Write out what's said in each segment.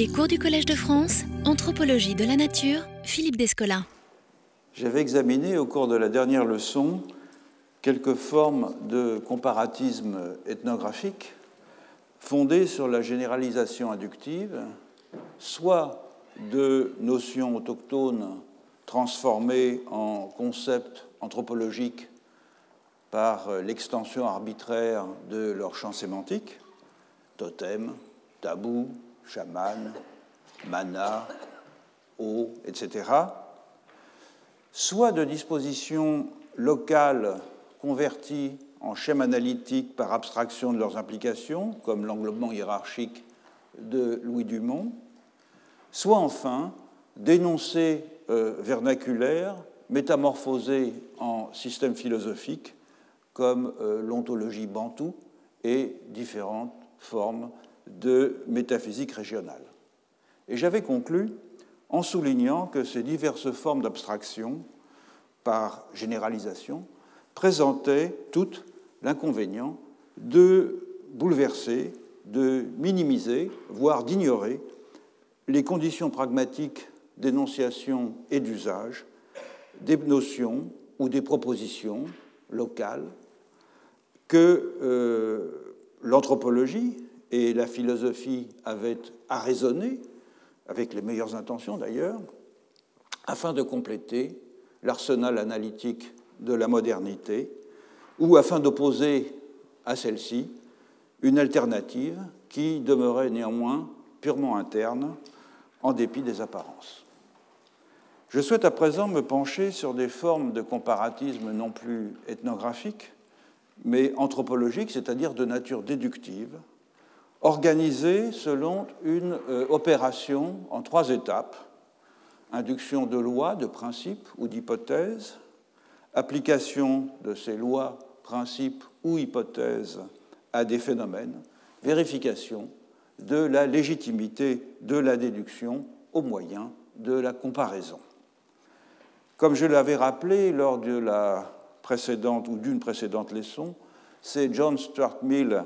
Les cours du Collège de France, Anthropologie de la Nature, Philippe Descola. J'avais examiné au cours de la dernière leçon quelques formes de comparatisme ethnographique fondées sur la généralisation inductive, soit de notions autochtones transformées en concepts anthropologiques par l'extension arbitraire de leur champ sémantique, totem, tabou, chaman, mana, eau, etc., soit de dispositions locales converties en schèmes analytiques par abstraction de leurs implications, comme l'englobement hiérarchique de Louis Dumont, soit enfin d'énoncés euh, vernaculaires métamorphosés en système philosophique, comme euh, l'ontologie bantoue et différentes formes de métaphysique régionale. Et j'avais conclu en soulignant que ces diverses formes d'abstraction, par généralisation, présentaient toutes l'inconvénient de bouleverser, de minimiser, voire d'ignorer les conditions pragmatiques d'énonciation et d'usage des notions ou des propositions locales que euh, l'anthropologie et la philosophie avaient à raisonner, avec les meilleures intentions d'ailleurs, afin de compléter l'arsenal analytique de la modernité, ou afin d'opposer à celle-ci une alternative qui demeurait néanmoins purement interne, en dépit des apparences. Je souhaite à présent me pencher sur des formes de comparatisme non plus ethnographiques, mais anthropologiques, c'est-à-dire de nature déductive, organisée selon une euh, opération en trois étapes. Induction de lois, de principes ou d'hypothèses, application de ces lois, principes ou hypothèses à des phénomènes, vérification de la légitimité de la déduction au moyen de la comparaison. Comme je l'avais rappelé lors de la précédente ou d'une précédente leçon, c'est John Stuart Mill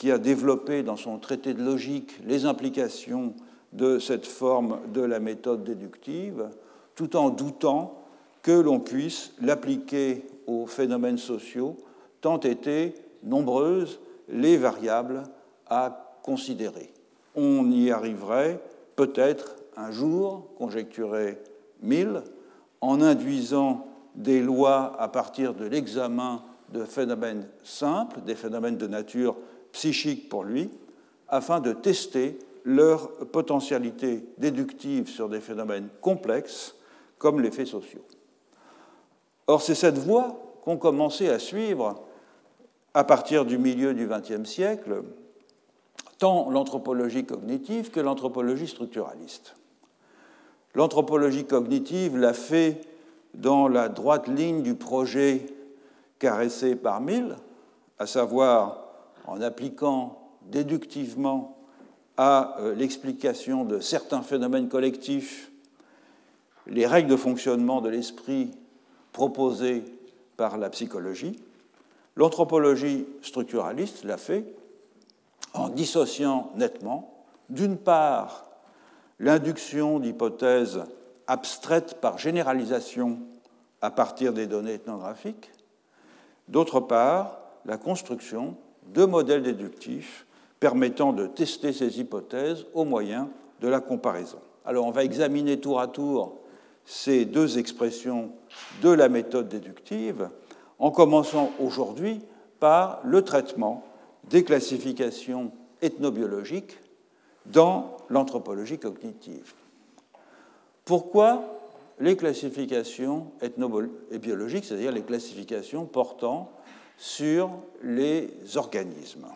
qui a développé dans son traité de logique les implications de cette forme de la méthode déductive, tout en doutant que l'on puisse l'appliquer aux phénomènes sociaux, tant étaient nombreuses les variables à considérer. On y arriverait peut-être un jour, conjecturait Mill, en induisant des lois à partir de l'examen de phénomènes simples, des phénomènes de nature psychique pour lui, afin de tester leur potentialité déductive sur des phénomènes complexes comme les faits sociaux. Or, c'est cette voie qu'ont commencé à suivre, à partir du milieu du XXe siècle, tant l'anthropologie cognitive que l'anthropologie structuraliste. L'anthropologie cognitive l'a fait dans la droite ligne du projet caressé par Mill, à savoir en appliquant déductivement à euh, l'explication de certains phénomènes collectifs les règles de fonctionnement de l'esprit proposées par la psychologie, l'anthropologie structuraliste l'a fait en dissociant nettement, d'une part, l'induction d'hypothèses abstraites par généralisation à partir des données ethnographiques, d'autre part, la construction de modèles déductifs permettant de tester ces hypothèses au moyen de la comparaison. Alors on va examiner tour à tour ces deux expressions de la méthode déductive, en commençant aujourd'hui par le traitement des classifications ethnobiologiques dans l'anthropologie cognitive. Pourquoi les classifications ethnobiologiques, c'est-à-dire les classifications portant sur les organismes.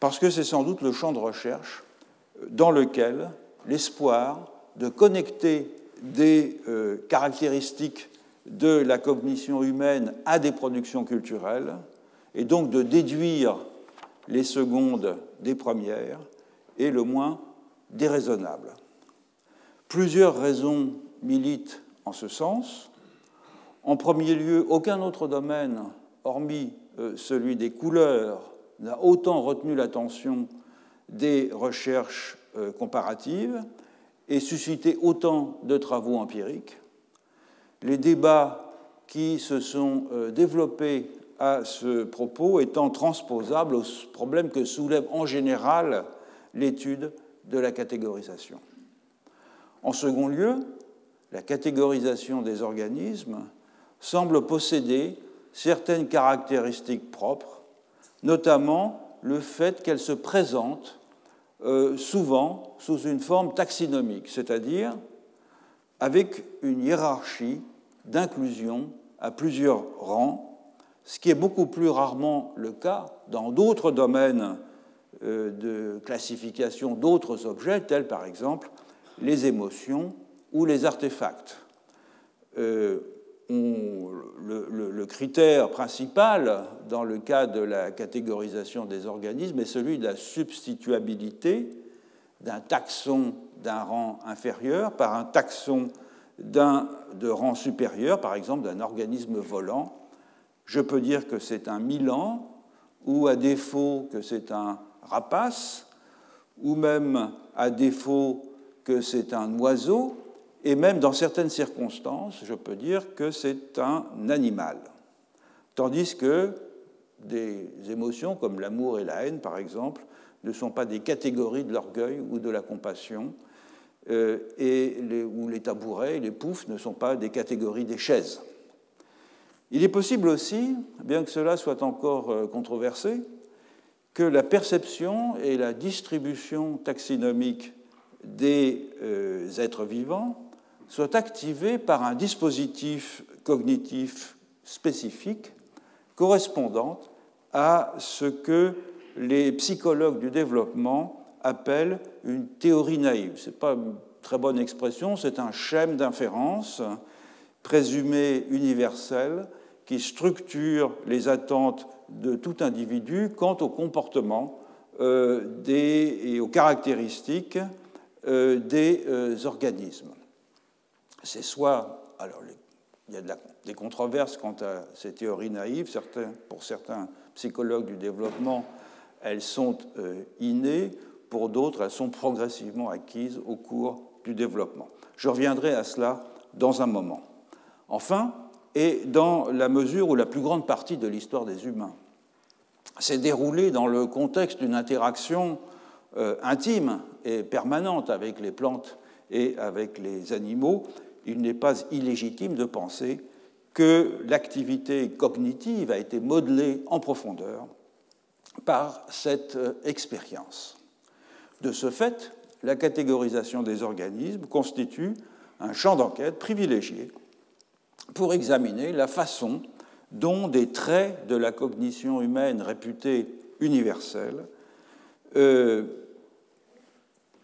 Parce que c'est sans doute le champ de recherche dans lequel l'espoir de connecter des euh, caractéristiques de la cognition humaine à des productions culturelles et donc de déduire les secondes des premières est le moins déraisonnable. Plusieurs raisons militent en ce sens. En premier lieu, aucun autre domaine, hormis euh, celui des couleurs, n'a autant retenu l'attention des recherches comparative et suscité autant de travaux empiriques. Les débats qui se sont développés à ce propos étant transposables aux problèmes que soulève en général l'étude de la catégorisation. En second lieu, la catégorisation des organismes semble posséder certaines caractéristiques propres, notamment le fait qu'elle se présente euh, souvent sous une forme taxinomique, c'est-à-dire avec une hiérarchie d'inclusion à plusieurs rangs, ce qui est beaucoup plus rarement le cas dans d'autres domaines euh, de classification d'autres objets, tels par exemple les émotions ou les artefacts. Euh, le, critère principal dans le cas de la catégorisation des organismes est celui de la substituabilité d'un taxon d'un rang inférieur par un taxon d'un de rang supérieur, par exemple d'un organisme volant. Je peux dire que c'est un Milan, ou à défaut que c'est un rapace, ou même à défaut que c'est un oiseau, et même dans certaines circonstances, je peux dire que c'est un animal. Tandis que des émotions comme l'amour et la haine, par exemple, ne sont pas des catégories de l'orgueil ou de la compassion, euh, et les, ou les tabourets et les poufs ne sont pas des catégories des chaises. Il est possible aussi, bien que cela soit encore euh, controversé, que la perception et la distribution taxinomique des euh, êtres vivants soit activée par un dispositif cognitif spécifique correspondant à ce que les psychologues du développement appellent une théorie naïve. Ce n'est pas une très bonne expression, c'est un schème d'inférence présumé universel qui structure les attentes de tout individu quant au comportement euh, et aux caractéristiques euh, des euh, organismes. C'est soit, alors il y a des controverses quant à ces théories naïves, pour certains psychologues du développement, elles sont euh, innées, pour d'autres, elles sont progressivement acquises au cours du développement. Je reviendrai à cela dans un moment. Enfin, et dans la mesure où la plus grande partie de l'histoire des humains s'est déroulée dans le contexte d'une interaction euh, intime et permanente avec les plantes et avec les animaux, il n'est pas illégitime de penser que l'activité cognitive a été modelée en profondeur par cette euh, expérience. De ce fait, la catégorisation des organismes constitue un champ d'enquête privilégié pour examiner la façon dont des traits de la cognition humaine réputée universelle euh,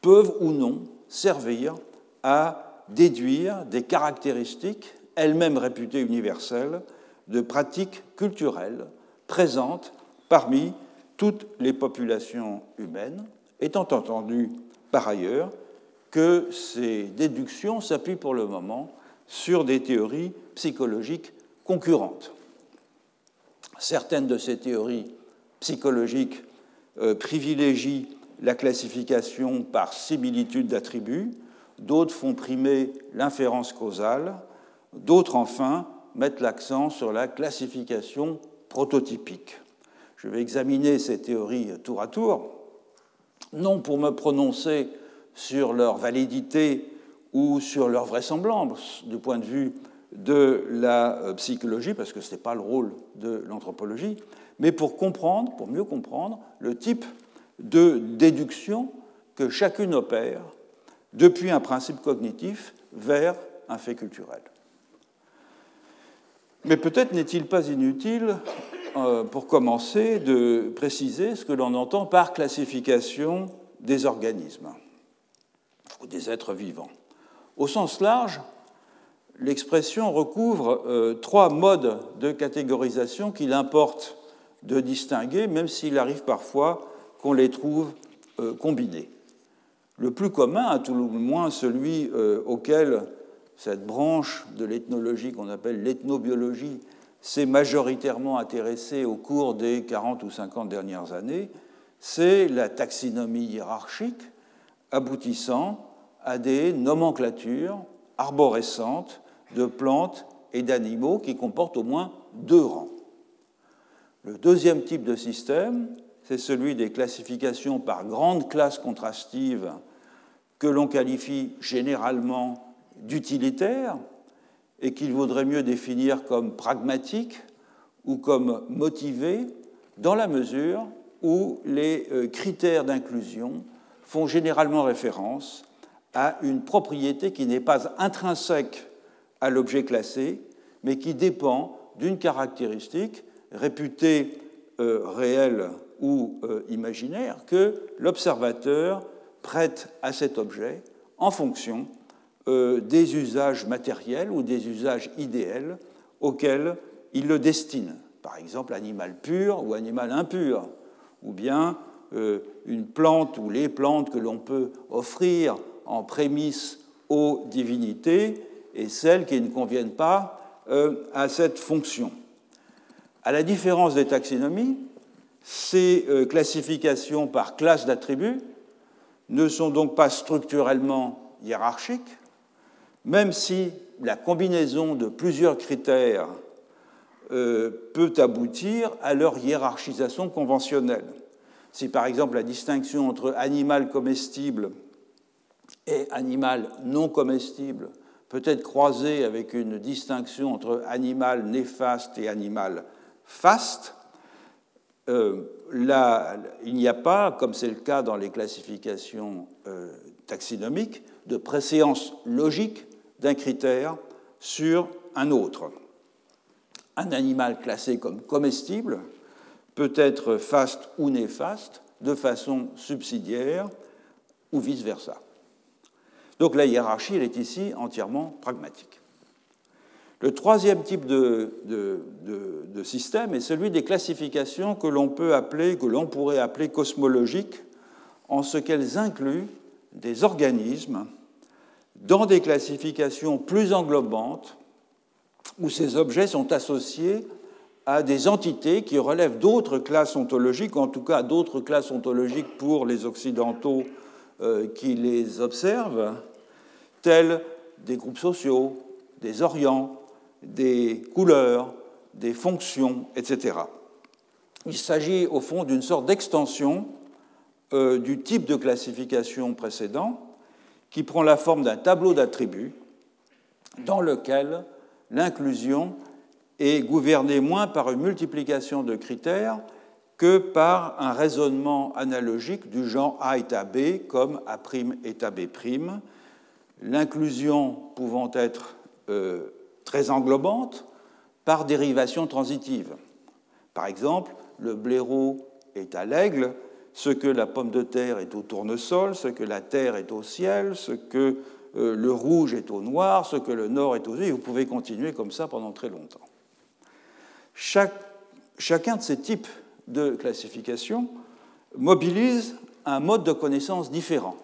peuvent ou non servir à déduire des caractéristiques, elles-mêmes réputées universelles, de pratiques culturelles présentes parmi toutes les populations humaines, étant entendu par ailleurs que ces déductions s'appuient pour le moment sur des théories psychologiques concurrentes. Certaines de ces théories psychologiques euh, privilégient la classification par similitude d'attributs, d'autres font primer l'inférence causale, d'autres enfin mettent l'accent sur la classification prototypique. Je vais examiner ces théories tour à tour, non pour me prononcer sur leur validité ou sur leur vraisemblance du point de vue de la euh, psychologie, parce que ce n'est pas le rôle de l'anthropologie, mais pour comprendre, pour mieux comprendre, le type de déduction que chacune opère depuis un principe cognitif vers un fait culturel. Mais peut-être n'est-il pas inutile, euh, pour commencer, de préciser ce que l'on entend par classification des organismes ou des êtres vivants. Au sens large, l'expression recouvre euh, trois modes de catégorisation qu'il importe de distinguer, même s'il arrive parfois qu'on les trouve euh, combinés. Le plus commun, à tout le moins celui euh, auquel cette branche de l'ethnologie qu'on appelle l'ethnobiologie s'est majoritairement intéressée au cours des 40 ou 50 dernières années, c'est la taxinomie hiérarchique aboutissant à des nomenclatures arborescentes de plantes et d'animaux qui comportent au moins deux rangs. Le deuxième type de système, c'est celui des classifications par grandes classes contrastives que l'on qualifie généralement d'utilitaires et qu'il vaudrait mieux définir comme pragmatiques ou comme motivés dans la mesure où les euh, critères d'inclusion font généralement référence à une propriété qui n'est pas intrinsèque à l'objet classé, mais qui dépend d'une caractéristique réputée euh, réelle ou euh, imaginaire que l'observateur prête à cet objet en fonction des usages matériels ou des usages idéels auxquels il le destine. Par exemple, animal pur ou animal impur ou bien euh, une plante ou les plantes que l'on peut offrir en prémisse aux divinités et celles qui ne conviennent pas euh, à cette fonction. À la différence des taxonomies, ces euh, classifications par classe d'attributs ne sont donc pas structurellement hiérarchiques, même si la combinaison de plusieurs critères euh, peut aboutir à leur hiérarchisation conventionnelle. Si par exemple la distinction entre animal comestible et animal non comestible peut être croisée avec une distinction entre animal néfaste et animal faste, euh, il n'y a pas, comme c'est le cas dans les classifications euh, taxinomiques, de préséance logique d'un critère sur un autre un animal classé comme comestible peut être faste ou néfaste de façon subsidiaire ou vice-versa. Donc la hiérarchie, elle est ici entièrement pragmatique. Le troisième type de, système est celui des classifications que l'on peut appeler, que l'on pourrait appeler cosmologiques, en ce qu'elles incluent des organismes dans des classifications plus englobantes où ces objets sont associés à des entités qui relèvent d'autres classes ontologiques, en tout cas d'autres classes ontologiques pour les Occidentaux euh, qui les observent, tels des groupes sociaux, des orients, des couleurs, des fonctions, etc. Il s'agit au fond d'une sorte d'extension euh, du type de classification précédent qui prend la forme d'un tableau d'attributs dans lequel l'inclusion est gouvernée moins par une multiplication de critères que par un raisonnement analogique du genre A est à B comme A' est à B', l'inclusion pouvant être euh, très englobante par dérivation transitive. Par exemple, le blaireau est à l'aigle, ce que la pomme de terre est au tournesol, ce que la terre est au ciel, ce que euh, le rouge est au noir, ce que le nord est au et vous pouvez continuer comme ça pendant très longtemps. chacun de ces types de classification mobilise un mode de connaissance différent.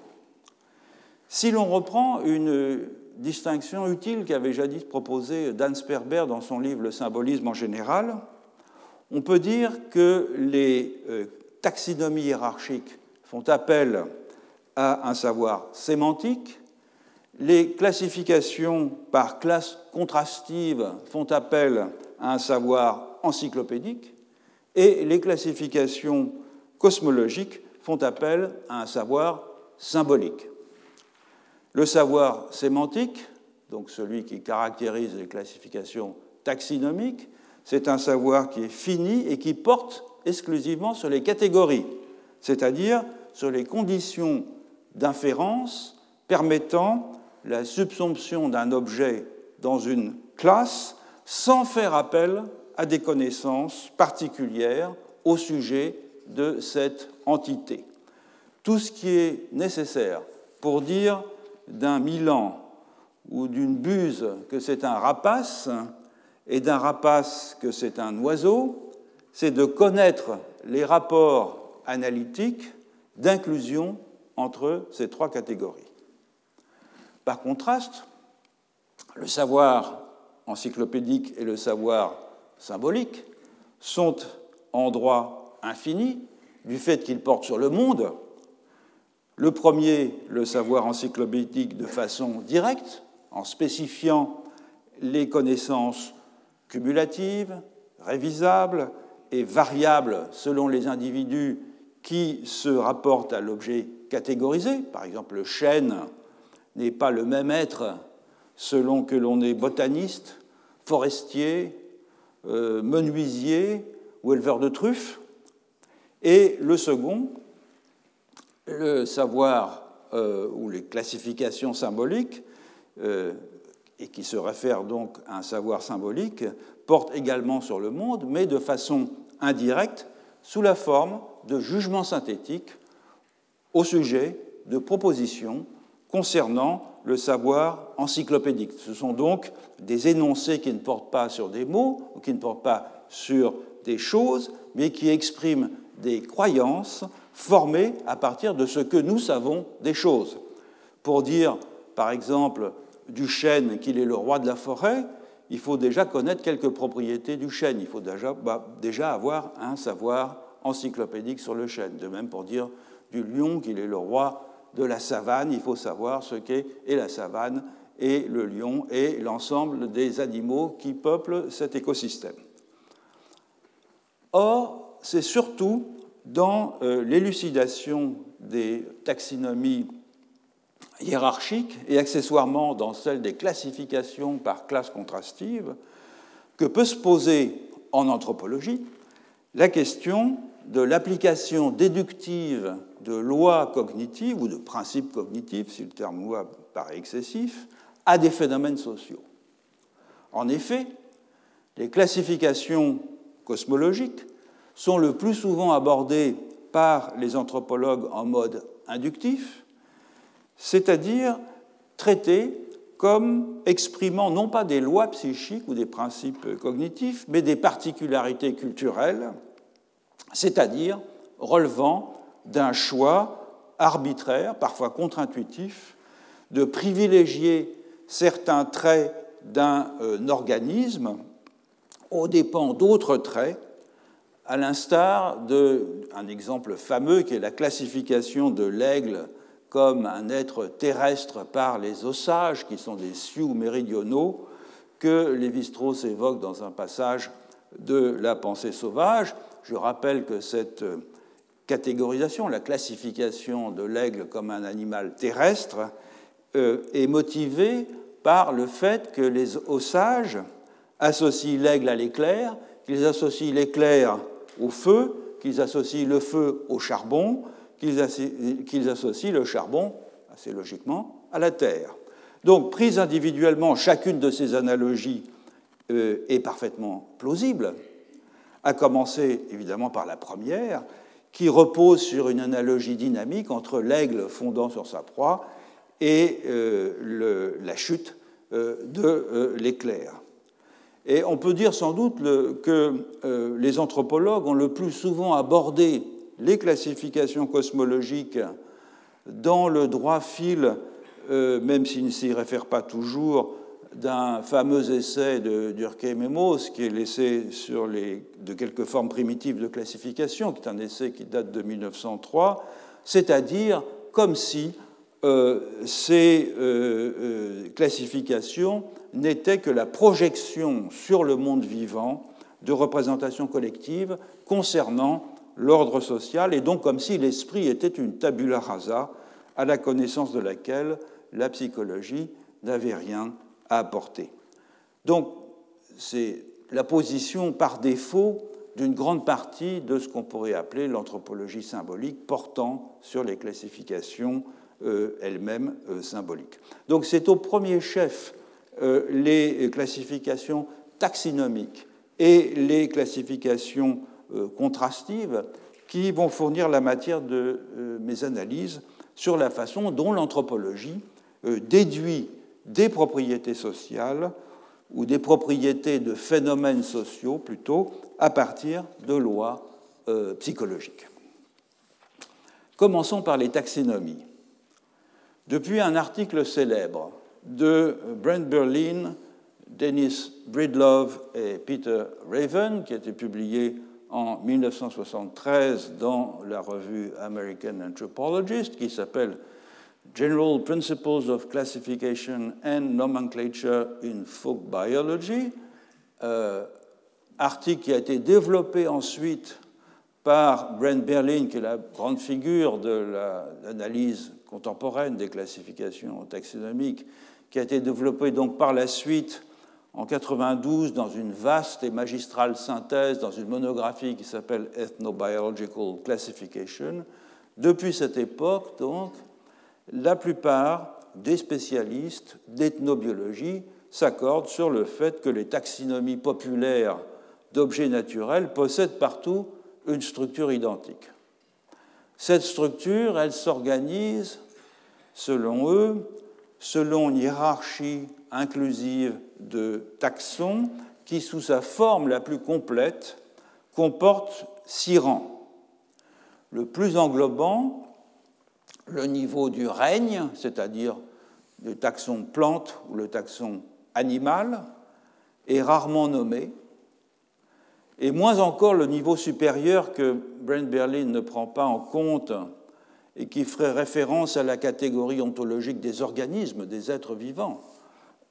Si l'on reprend une distinction utile qu'avait jadis proposée Dan Sperber dans son livre Le symbolisme en général, on peut dire que les euh, taxonomies hiérarchiques font appel à un savoir sémantique, les classifications par classe contrastive font appel à un savoir encyclopédique. Et les classifications cosmologiques font appel à un savoir symbolique. Le savoir sémantique, donc celui qui caractérise les classifications taxinomiques, c'est un savoir qui est fini et qui porte exclusivement sur les catégories, c'est-à-dire sur les conditions d'inférence permettant la subsomption d'un objet dans une classe sans faire appel à des connaissances particulières au sujet de cette entité. Tout ce qui est nécessaire pour dire d'un milan ou d'une buse que c'est un rapace et d'un rapace que c'est un oiseau, c'est de connaître les rapports analytiques d'inclusion entre ces trois catégories. Par contraste, le savoir encyclopédique et le savoir symbolique sont en droit infini du fait qu'ils portent sur le monde. Le premier, le savoir encyclopédique de façon directe, en spécifiant les connaissances cumulatives, révisables et variables selon les individus qui se rapportent à l'objet catégorisé. Par exemple, le chêne n'est pas le même être selon que l'on est botaniste, forestier, euh, menuisier ou éleveur de truffes. Et le second, le savoir euh, ou les classifications symboliques, euh, et qui se réfèrent donc à un savoir symbolique, portent également sur le monde, mais de façon indirecte, sous la forme de jugements synthétiques au sujet de propositions concernant le savoir encyclopédique. Ce sont donc des énoncés qui ne portent pas sur des mots, ou qui ne portent pas sur des choses, mais qui expriment des croyances formées à partir de ce que nous savons des choses. Pour dire, par exemple, du chêne qu'il est le roi de la forêt, il faut déjà connaître quelques propriétés du chêne. Il faut déjà, bah, déjà avoir un savoir encyclopédique sur le chêne. De même pour dire du lion qu'il est le roi de la savane, il faut savoir ce qu'est la savane et le lion et l'ensemble des animaux qui peuplent cet écosystème. Or, c'est surtout dans euh, l'élucidation des taxonomies hiérarchiques et accessoirement dans celle des classifications par classe contrastive que peut se poser en anthropologie la question de l'application déductive de lois cognitives ou de principes cognitifs, si le terme loi paraît excessif, à des phénomènes sociaux. En effet, les classifications cosmologiques sont le plus souvent abordées par les anthropologues en mode inductif, c'est-à-dire traitées comme exprimant non pas des lois psychiques ou des principes cognitifs, mais des particularités culturelles, c'est-à-dire relevant d'un choix arbitraire, parfois contre-intuitif, de privilégier certains traits d'un euh, organisme aux dépens d'autres traits, à l'instar d'un exemple fameux qui est la classification de l'aigle comme un être terrestre par les osages, qui sont des sioux méridionaux, que Lévi-Strauss évoque dans un passage de La pensée sauvage. Je rappelle que cette catégorisation, la classification de l'aigle comme un animal terrestre, euh, est motivée par le fait que les Osages associent l'aigle à l'éclair, qu'ils associent l'éclair au feu, qu'ils associent le feu au charbon, qu'ils associent le charbon, assez logiquement, à la terre. Donc, prise individuellement, chacune de ces analogies euh, est parfaitement plausible, à commencer évidemment par la première, qui repose sur une analogie dynamique entre l'aigle fondant sur sa proie et euh, la chute euh, de l'éclair. Et on peut dire sans doute que les anthropologues ont le plus souvent abordé les classifications cosmologiques dans le droit fil, même s'ils ne s'y réfèrent pas toujours, d'un fameux essai de Durkheim et Mauss, qui est l'essai sur les, de quelques formes primitives de classification, qui est un essai qui date de 1903, c'est-à-dire comme si euh, ces euh, euh, classifications n'étaient que la projection sur le monde vivant de représentations collectives concernant l'ordre social, et donc comme si l'esprit était une tabula rasa à la connaissance de laquelle la psychologie n'avait rien à apporter. Donc, c'est la position par défaut d'une grande partie de ce qu'on pourrait appeler l'anthropologie symbolique portant sur les classifications euh, elles-mêmes euh, symboliques. Donc c'est au premier chef euh, les classifications taxinomiques et les classifications contrastives qui vont fournir la matière de mes analyses sur la façon dont l'anthropologie déduit des propriétés sociales ou des propriétés de phénomènes sociaux plutôt à partir de lois psychologiques. Commençons par les taxonomies. Depuis un article célèbre de Brent Berlin, Dennis Bridlove et Peter Raven, qui a été publié en 1973 dans la revue American Anthropologist qui s'appelle General Principles of Classification and Nomenclature in Folk Biology, euh, article qui a été développé ensuite par Brent Berlin, qui est la grande figure de l'analyse contemporaine des classifications taxonomiques, qui a été développé donc par la suite en 92 dans une vaste et magistrale synthèse, dans une monographie qui s'appelle Ethnobiological Classification. Depuis cette époque, donc, la plupart des spécialistes d'ethnobiologie s'accordent sur le fait que les taxonomies populaires d'objets naturels possèdent partout une structure identique. Cette structure, elle s'organise, selon eux, selon une hiérarchie inclusive de taxons qui, sous sa forme la plus complète, comporte six rangs. Le plus englobant, le niveau du règne, c'est-à-dire le taxon plante ou le taxon animal, est rarement nommé, et moins encore le niveau supérieur que Brent Berlin ne prend pas en compte et qui ferait référence à la catégorie ontologique des organismes, des êtres vivants,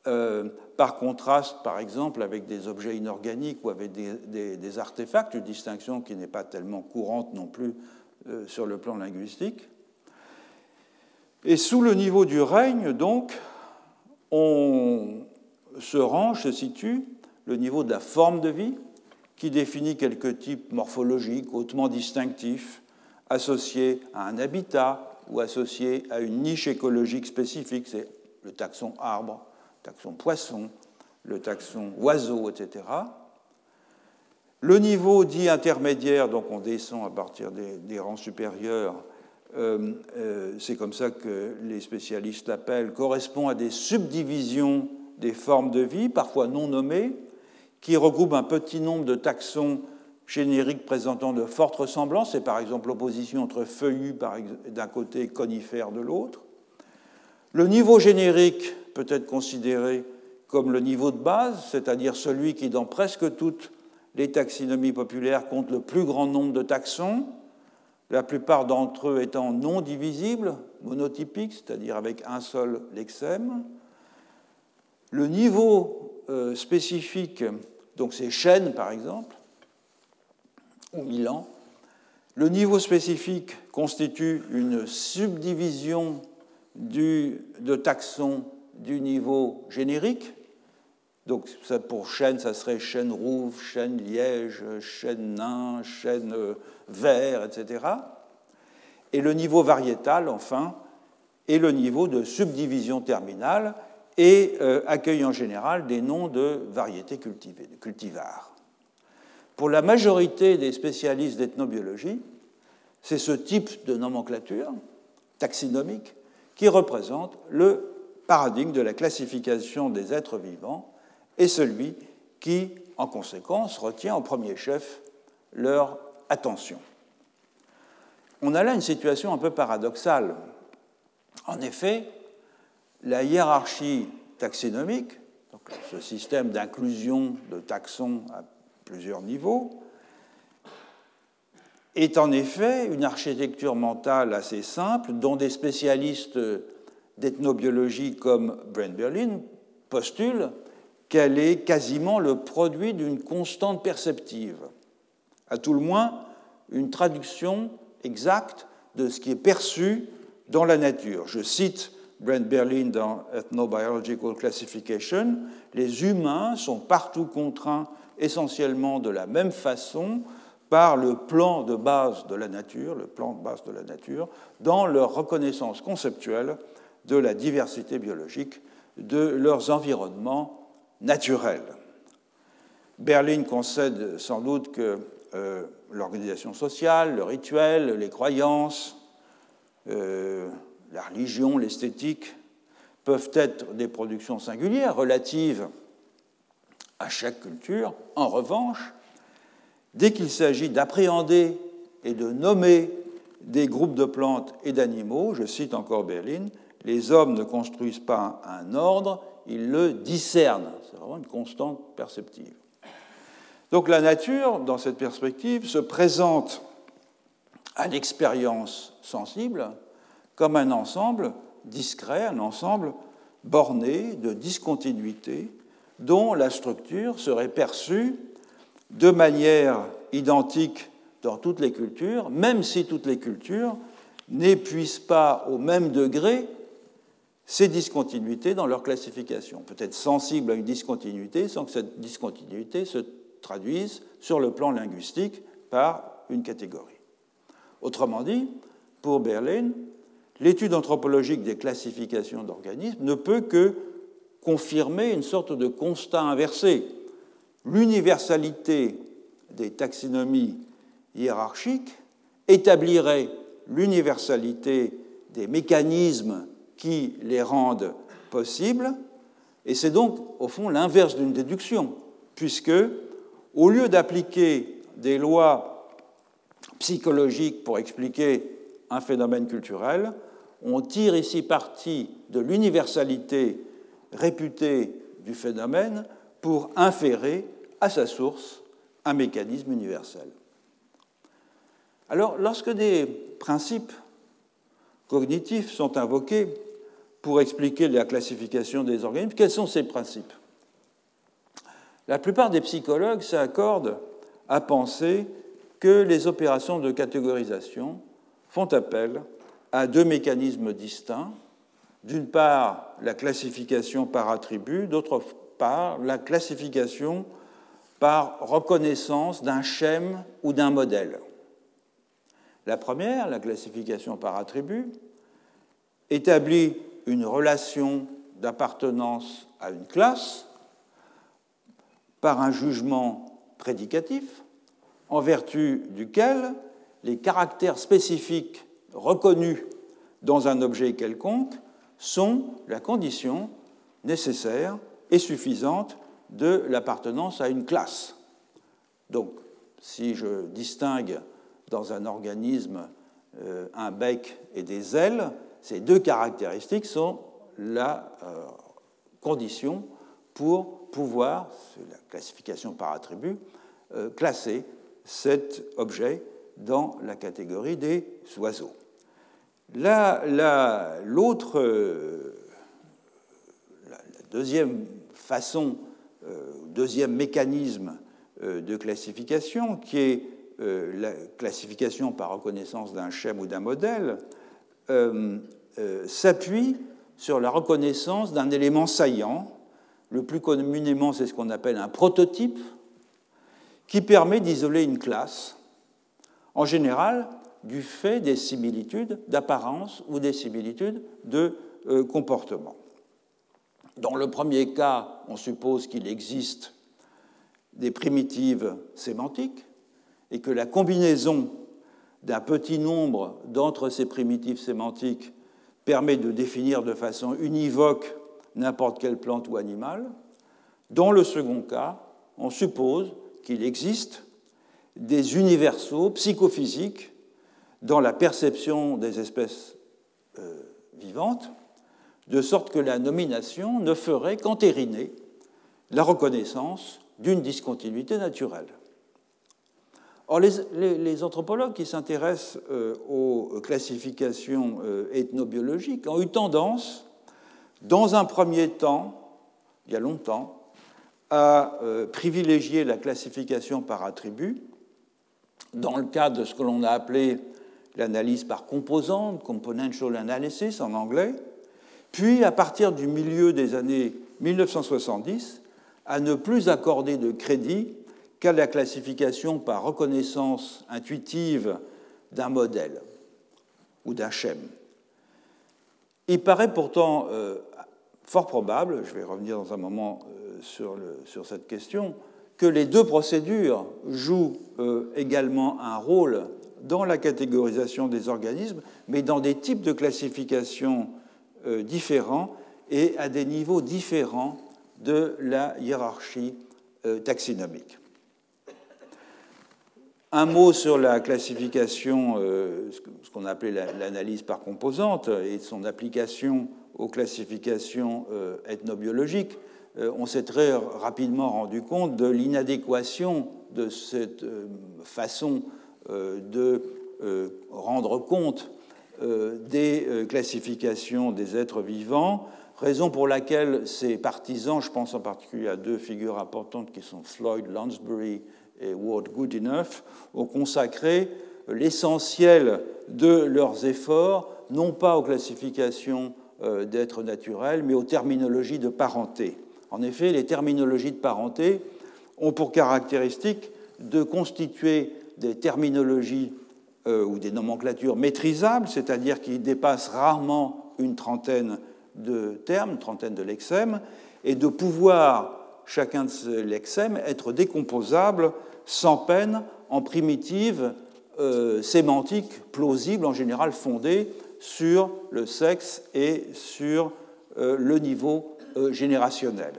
euh, par contraste, par exemple, avec des objets inorganiques ou avec des, artefacts, une distinction qui n'est pas tellement courante non plus euh, sur le plan linguistique. Et sous le niveau du règne, donc, on se range, se situe le niveau de la forme de vie, qui définit quelques types morphologiques hautement distinctifs, associés à un habitat ou associés à une niche écologique spécifique. C'est le taxon arbre, le taxon poisson, le taxon oiseau, etc. Le niveau dit intermédiaire, donc on descend à partir des rangs supérieurs, euh, euh, c'est comme ça que les spécialistes l'appellent, correspond à des subdivisions des formes de vie, parfois non nommées, qui regroupent un petit nombre de taxons génériques présentant de fortes ressemblances. C'est par exemple l'opposition entre feuillus d'un côté et conifères de l'autre. Le niveau générique peut être considéré comme le niveau de base, c'est-à-dire celui qui, dans presque toutes les taxonomies populaires, compte le plus grand nombre de taxons la plupart d'entre eux étant non divisibles, monotypiques, c'est-à-dire avec un seul lexème. Le niveau euh, spécifique, donc c'est chêne par exemple, ou Milan, le niveau spécifique constitue une subdivision du, de taxon du niveau générique. Donc pour chêne, ça serait chêne rouve, chêne liège, chêne nain, chêne euh, vert, etc. Et le niveau variétal, enfin, est le niveau de subdivision terminale et euh, accueille en général des noms de variétés cultivées, de cultivars. Pour la majorité des spécialistes d'ethnobiologie, c'est ce type de nomenclature taxinomique qui représente le paradigme de la classification des êtres vivants et celui qui, en conséquence, retient au premier chef leur attention. On a là une situation un peu paradoxale. En effet, la hiérarchie taxonomique, donc ce système d'inclusion de taxons à plusieurs niveaux, est en effet une architecture mentale assez simple dont des spécialistes d'ethnobiologie comme Brent Berlin postulent qu'elle est quasiment le produit d'une constante perceptive à tout le moins une traduction exacte de ce qui est perçu dans la nature. Je cite Brent Berlin dans Ethnobiological Classification, les humains sont partout contraints essentiellement de la même façon par le plan de base de la nature, le plan de base de la nature, dans leur reconnaissance conceptuelle de la diversité biologique de leurs environnements naturels. Berlin concède sans doute que euh, l'organisation sociale, le rituel, les croyances, euh, la religion, l'esthétique, peuvent être des productions singulières relatives à chaque culture. En revanche, dès qu'il s'agit d'appréhender et de nommer des groupes de plantes et d'animaux, je cite encore Berlin, les hommes ne construisent pas un ordre, ils le discernent. C'est vraiment une constante perceptive. Donc la nature, dans cette perspective, se présente à l'expérience sensible comme un ensemble discret, un ensemble borné de discontinuité dont la structure serait perçue de manière identique dans toutes les cultures, même si toutes les cultures n'épuisent pas au même degré ces discontinuités dans leur classification. Peut-être sensible à une discontinuité sans que cette discontinuité se traduise sur le plan linguistique par une catégorie. Autrement dit, pour Berlin, l'étude anthropologique des classifications d'organismes ne peut que confirmer une sorte de constat inversé. L'universalité des taxonomies hiérarchiques établirait l'universalité des mécanismes qui les rendent possibles, et c'est donc au fond l'inverse d'une déduction, puisque au lieu d'appliquer des lois psychologiques pour expliquer un phénomène culturel, on tire ici parti de l'universalité réputée du phénomène pour inférer à sa source un mécanisme universel. Alors, lorsque des principes cognitifs sont invoqués pour expliquer la classification des organismes, quels sont ces principes? La plupart des psychologues s'accordent à penser que les opérations de catégorisation font appel à deux mécanismes distincts. D'une part, la classification par attribut, d'autre part, la classification par reconnaissance d'un schème ou d'un modèle. La première, la classification par attribut, établit une relation d'appartenance à une classe par un jugement prédicatif en vertu duquel les caractères spécifiques reconnus dans un objet quelconque sont la condition nécessaire et suffisante de l'appartenance à une classe. Donc, si je distingue dans un organisme euh, un bec et des ailes, ces deux caractéristiques sont la euh, condition pour pouvoir, c'est la classification par attribut, euh, classer cet objet dans la catégorie des oiseaux. L'autre, la, deuxième façon, deuxième mécanisme de classification, qui est euh, la classification par reconnaissance d'un schème ou d'un modèle euh, euh, s'appuie sur la reconnaissance d'un élément saillant. Le plus communément, c'est ce qu'on appelle un prototype, qui permet d'isoler une classe, en général du fait des similitudes d'apparence ou des similitudes de comportement. Dans le premier cas, on suppose qu'il existe des primitives sémantiques, et que la combinaison d'un petit nombre d'entre ces primitifs sémantiques permet de définir de façon univoque n'importe quelle plante ou animal. Dans le second cas, on suppose qu'il existe des universaux psychophysiques dans la perception des espèces euh, vivantes, de sorte que la nomination ne ferait qu'entériner la reconnaissance d'une discontinuité naturelle. Or, les, anthropologues qui s'intéressent euh, aux classifications euh, ethnobiologiques ont eu tendance, dans un premier temps, il y a longtemps, à privilégier la classification par attribut dans le cadre de ce que l'on a appelé l'analyse par composante, componential analysis en anglais, puis à partir du milieu des années 1970, à ne plus accorder de crédit qu'à la classification par reconnaissance intuitive d'un modèle ou d'un schème. Il paraît pourtant euh, fort probable, je vais revenir dans un moment euh, sur, cette question, que les deux procédures jouent euh, également un rôle dans la catégorisation des organismes, mais dans des types de classification différents et à des niveaux différents de la hiérarchie taxinomique. Un mot sur la classification, euh, ce qu'on appelait l'analyse par composante et son application aux classifications euh, ethnobiologiques. Euh, on s'est très rapidement rendu compte de l'inadéquation de cette euh, façon euh, de rendre compte des classifications des êtres vivants, raison pour laquelle ces partisans, je pense en particulier à deux figures importantes qui sont Floyd Lansbury et Ward Goodenough, ont consacré l'essentiel de leurs efforts, non pas aux classifications d'êtres naturels, mais aux terminologies de parenté. En effet, les terminologies de parenté ont pour caractéristique de constituer des terminologies euh, ou des nomenclatures maîtrisables, c'est-à-dire qui dépassent rarement une trentaine de termes, une trentaine de lexèmes, et de pouvoir, chacun de ces lexèmes, être décomposable sans peine en primitives euh, sémantiques plausibles, en général fondées sur le sexe et sur euh, le niveau euh, générationnel.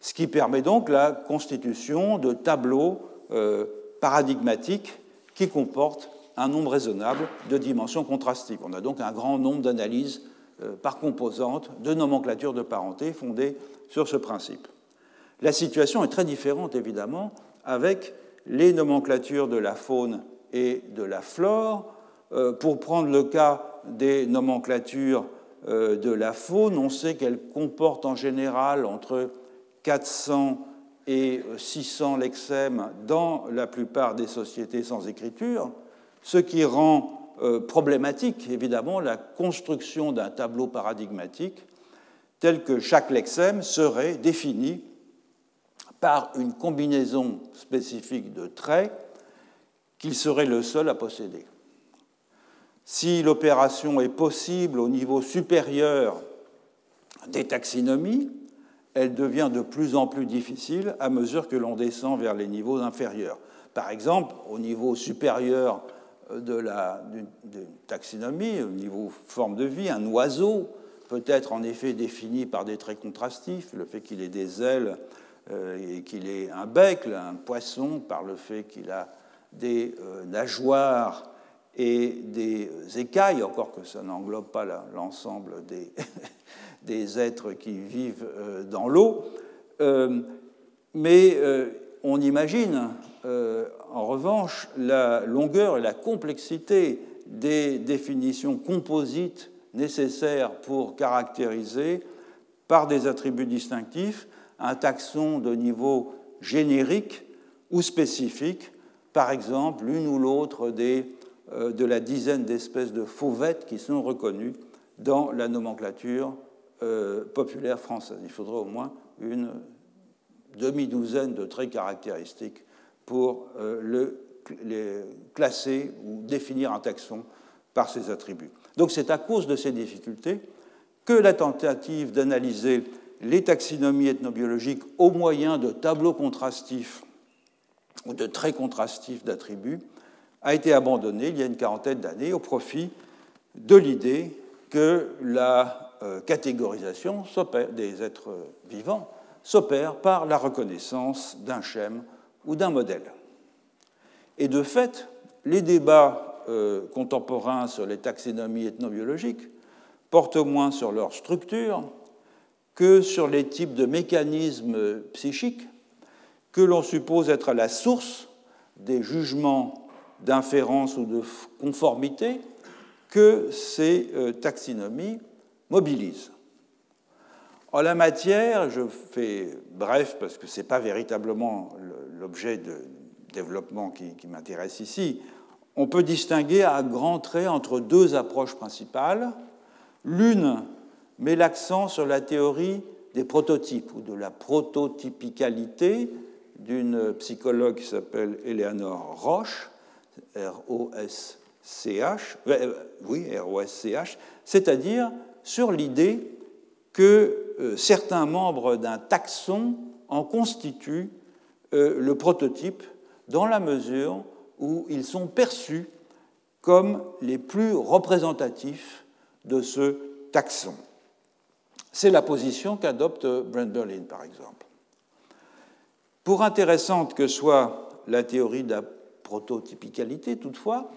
Ce qui permet donc la constitution de tableaux euh, paradigmatiques qui comportent un nombre raisonnable de dimensions contrastives. On a donc un grand nombre d'analyses euh, par composante de nomenclature de parenté fondées sur ce principe. La situation est très différente, évidemment, avec les nomenclatures de la faune et de la flore. Pour prendre le cas des nomenclatures de la faune, on sait qu'elle comporte en général entre 400 et 600 lexèmes dans la plupart des sociétés sans écriture, ce qui rend euh, problématique, évidemment, la construction d'un tableau paradigmatique tel que chaque lexème serait défini par une combinaison spécifique de traits qu'il serait le seul à posséder. Si l'opération est possible au niveau supérieur des taxonomies, elle devient de plus en plus difficile à mesure que l'on descend vers les niveaux inférieurs. Par exemple, au niveau supérieur de la taxonomie, au niveau forme de vie, un oiseau peut être en effet défini par des traits contrastifs, le fait qu'il ait des ailes euh, et qu'il ait un bec, un poisson par le fait qu'il a des euh, nageoires et des écailles, encore que ça n'englobe pas l'ensemble des, êtres qui vivent euh, dans l'eau. Euh, mais euh, on imagine, en revanche, la longueur et la complexité des définitions composites nécessaires pour caractériser par des attributs distinctifs un taxon de niveau générique ou spécifique, par exemple l'une ou l'autre des de la dizaine d'espèces de fauvettes qui sont reconnues dans la nomenclature euh, populaire française. Il faudrait au moins une demi-douzaine de traits caractéristiques pour euh, le, les classer ou définir un taxon par ses attributs. Donc c'est à cause de ces difficultés que la tentative d'analyser les taxonomies ethnobiologiques au moyen de tableaux contrastifs ou de traits contrastifs d'attributs a été abandonné il y a une quarantaine d'années au profit de l'idée que la euh, catégorisation des êtres vivants s'opère par la reconnaissance d'un schème ou d'un modèle. Et de fait, les débats euh, contemporains sur les taxonomies ethnobiologiques portent moins sur leur structure que sur les types de mécanismes psychiques que l'on suppose être à la source des jugements d'inférence ou de conformité que ces euh, taxonomies mobilisent. En la matière, je fais bref parce que ce n'est pas véritablement l'objet de développement qui, qui m'intéresse ici, on peut distinguer à grands traits entre deux approches principales. L'une met l'accent sur la théorie des prototypes ou de la prototypicalité d'une psychologue qui s'appelle Eleanor Roche, R-O-S-C-H, euh, oui, R-O-S-C-H, c'est-à-dire sur l'idée que euh, certains membres d'un taxon en constituent euh, le prototype dans la mesure où ils sont perçus comme les plus représentatifs de ce taxon. C'est la position qu'adopte Brent Berlin, par exemple. Pour intéressante que soit la théorie prototypicalité toutefois,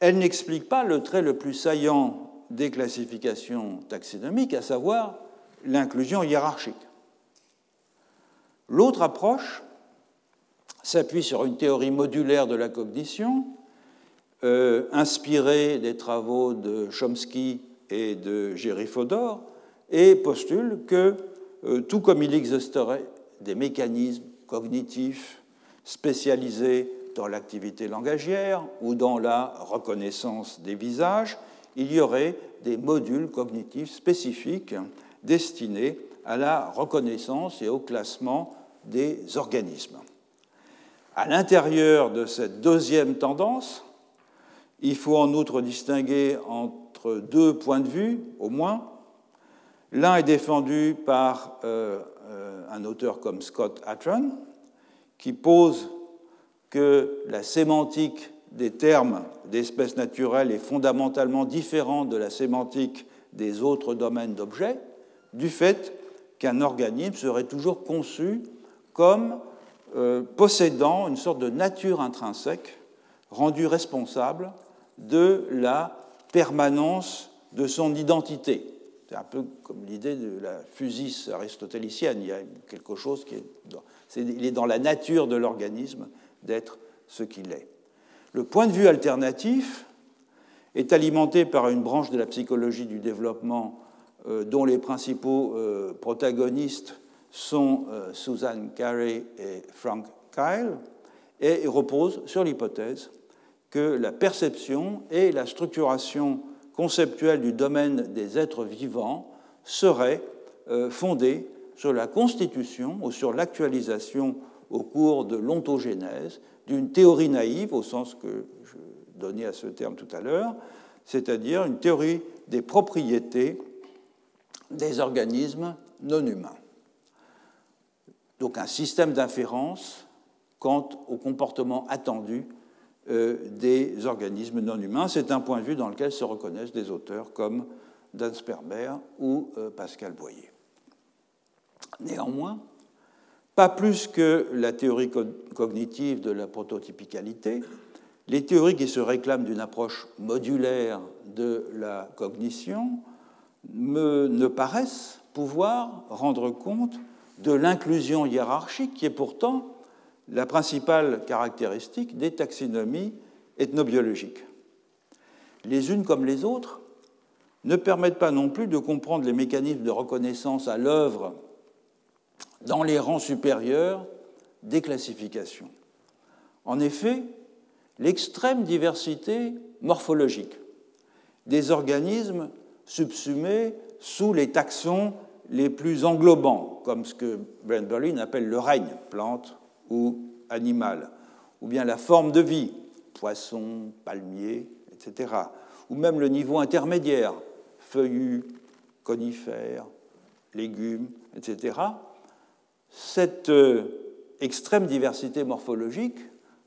elle n'explique pas le trait le plus saillant des classifications taxonomiques, à savoir l'inclusion hiérarchique. L'autre approche s'appuie sur une théorie modulaire de la cognition, euh, inspirée des travaux de Chomsky et de Jerry Fodor, et postule que, euh, tout comme il existerait des mécanismes cognitifs spécialisés dans l'activité langagière ou dans la reconnaissance des visages, il y aurait des modules cognitifs spécifiques destinés à la reconnaissance et au classement des organismes. À l'intérieur de cette deuxième tendance, il faut en outre distinguer entre deux points de vue, au moins. L'un est défendu par euh, euh, un auteur comme Scott Atran, qui pose que la sémantique des termes d'espèces naturelles est fondamentalement différente de la sémantique des autres domaines d'objets, du fait qu'un organisme serait toujours conçu comme euh, possédant une sorte de nature intrinsèque rendue responsable de la permanence de son identité. C'est un peu comme l'idée de la physis aristotélicienne. Il y a quelque chose qui est, il est dans la nature de l'organisme d'être ce qu'il est. Le point de vue alternatif est alimenté par une branche de la psychologie du développement euh, dont les principaux euh, protagonistes sont euh, Susan Carey et Frank Kyle, et repose sur l'hypothèse que la perception et la structuration conceptuelle du domaine des êtres vivants seraient fondées sur la constitution ou sur l'actualisation au cours de l'ontogénèse d'une théorie naïve, au sens que je donnais à ce terme tout à l'heure, c'est-à-dire une théorie des propriétés des organismes non humains. Donc un système d'inférence quant au comportement attendu euh, des organismes non humains. C'est un point de vue dans lequel se reconnaissent des auteurs comme Dan Sperber ou euh, Pascal Boyer. Néanmoins, pas plus que la théorie cognitive de la prototypicalité, les théories qui se réclament d'une approche modulaire de la cognition ne paraissent pouvoir rendre compte de l'inclusion hiérarchique qui est pourtant la principale caractéristique des taxonomies ethnobiologiques. Les unes comme les autres ne permettent pas non plus de comprendre les mécanismes de reconnaissance à l'œuvre dans les rangs supérieurs des classifications. En effet, l'extrême diversité morphologique des organismes subsumés sous les taxons les plus englobants, comme ce que Brent Berlin appelle le règne, plante ou animal, ou bien la forme de vie, poisson, palmier, etc., ou même le niveau intermédiaire, feuillus, conifères, légumes, etc., cette euh, extrême diversité morphologique